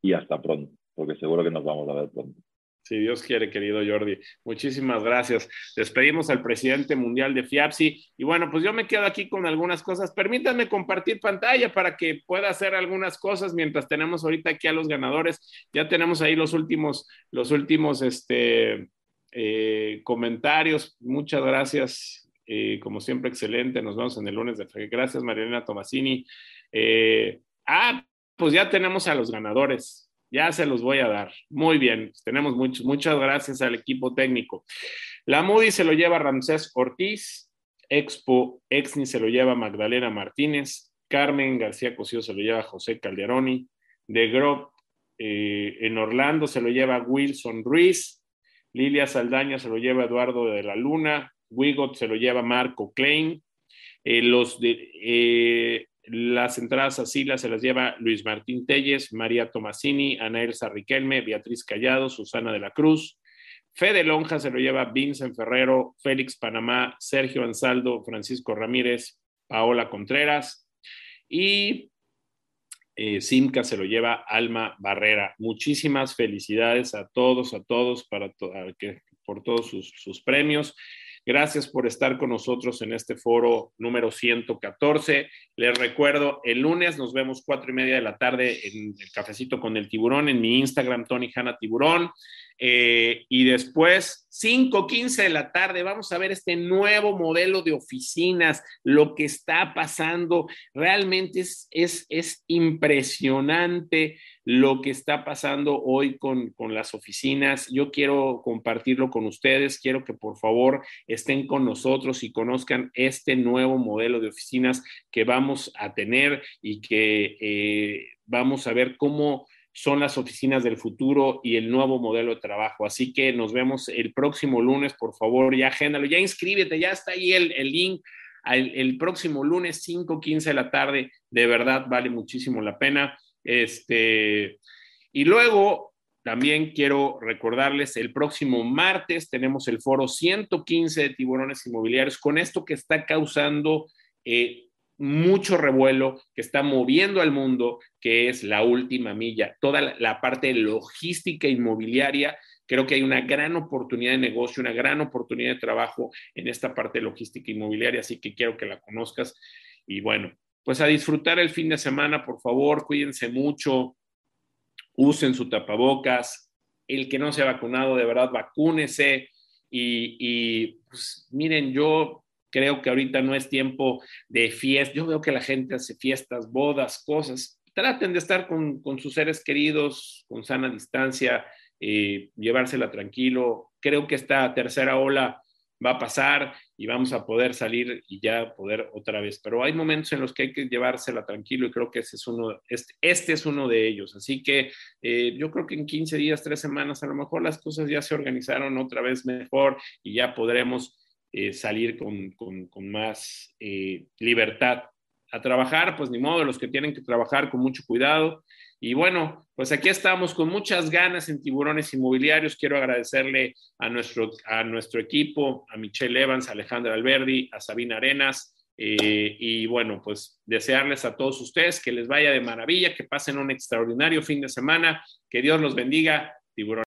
Y hasta pronto, porque seguro que nos vamos a ver pronto. Si Dios quiere, querido Jordi. Muchísimas gracias. Despedimos al presidente mundial de FIAPSI. Y bueno, pues yo me quedo aquí con algunas cosas. Permítanme compartir pantalla para que pueda hacer algunas cosas mientras tenemos ahorita aquí a los ganadores. Ya tenemos ahí los últimos, los últimos este, eh, comentarios. Muchas gracias eh, como siempre, excelente. Nos vemos en el lunes de fe. Gracias, Marilena Tomasini. Eh, ah, pues ya tenemos a los ganadores. Ya se los voy a dar. Muy bien. Tenemos muchos. Muchas gracias al equipo técnico. La Moody se lo lleva Ramsés Ortiz. Expo Exni se lo lleva Magdalena Martínez. Carmen García Cosío se lo lleva José Calderoni. De Grop eh, en Orlando se lo lleva Wilson Ruiz. Lilia Saldaña se lo lleva Eduardo de la Luna. Wigot se lo lleva Marco Klein. Eh, los de, eh, las entradas a Sila se las lleva Luis Martín Telles, María Tomasini, Ana Elsa Riquelme, Beatriz Callado, Susana de la Cruz. Fede Lonja se lo lleva Vincent Ferrero, Félix Panamá, Sergio Ansaldo, Francisco Ramírez, Paola Contreras. Y eh, Simca se lo lleva Alma Barrera. Muchísimas felicidades a todos, a todos para que, por todos sus, sus premios. Gracias por estar con nosotros en este foro número 114. Les recuerdo, el lunes nos vemos cuatro y media de la tarde en el cafecito con el tiburón, en mi Instagram, Tony Hanna Tiburón. Eh, y después, 5.15 de la tarde, vamos a ver este nuevo modelo de oficinas, lo que está pasando. Realmente es, es, es impresionante lo que está pasando hoy con, con, las oficinas. Yo quiero compartirlo con ustedes, quiero que por favor estén con nosotros y conozcan este nuevo modelo de oficinas que vamos a tener y que eh, vamos a ver cómo son las oficinas del futuro y el nuevo modelo de trabajo. Así que nos vemos el próximo lunes, por favor, ya agéndalo, ya inscríbete, ya está ahí el, el link. El, próximo lunes, 5, 15 de la tarde, de verdad vale muchísimo la pena. Este, y luego también quiero recordarles, el próximo martes tenemos el foro 115 de tiburones inmobiliarios con esto que está causando eh, mucho revuelo, que está moviendo al mundo, que es la última milla, toda la, parte logística inmobiliaria. Creo que hay una gran oportunidad de negocio, una gran oportunidad de trabajo en esta parte logística inmobiliaria, así que quiero que la conozcas. Y bueno, pues a disfrutar el fin de semana, por favor, cuídense mucho, usen su tapabocas, el que no se ha vacunado, de verdad, vacúnese. Y, y pues, miren, yo creo que ahorita no es tiempo de fiestas. Yo veo que la gente hace fiestas, bodas, cosas. Traten de estar con, con sus seres queridos, con sana distancia, eh, llevársela tranquilo. Creo que esta tercera ola va a pasar y vamos a poder salir y ya poder otra vez. Pero hay momentos en los que hay que llevársela tranquilo y creo que ese es uno, este, este es uno de ellos. Así que eh, yo creo que en 15 días, 3 semanas, a lo mejor las cosas ya se organizaron otra vez mejor y ya podremos eh, salir con, con, más eh, libertad a trabajar, pues ni modo, los que tienen que trabajar con mucho cuidado. Y bueno, pues aquí estamos con muchas ganas en Tiburones Inmobiliarios. Quiero agradecerle a nuestro, a nuestro equipo, a Michelle Evans, a Alejandra Alberdi, a Sabina Arenas. Eh, y bueno, pues desearles a todos ustedes que les vaya de maravilla, que pasen un extraordinario fin de semana, que Dios los bendiga. Tiburones.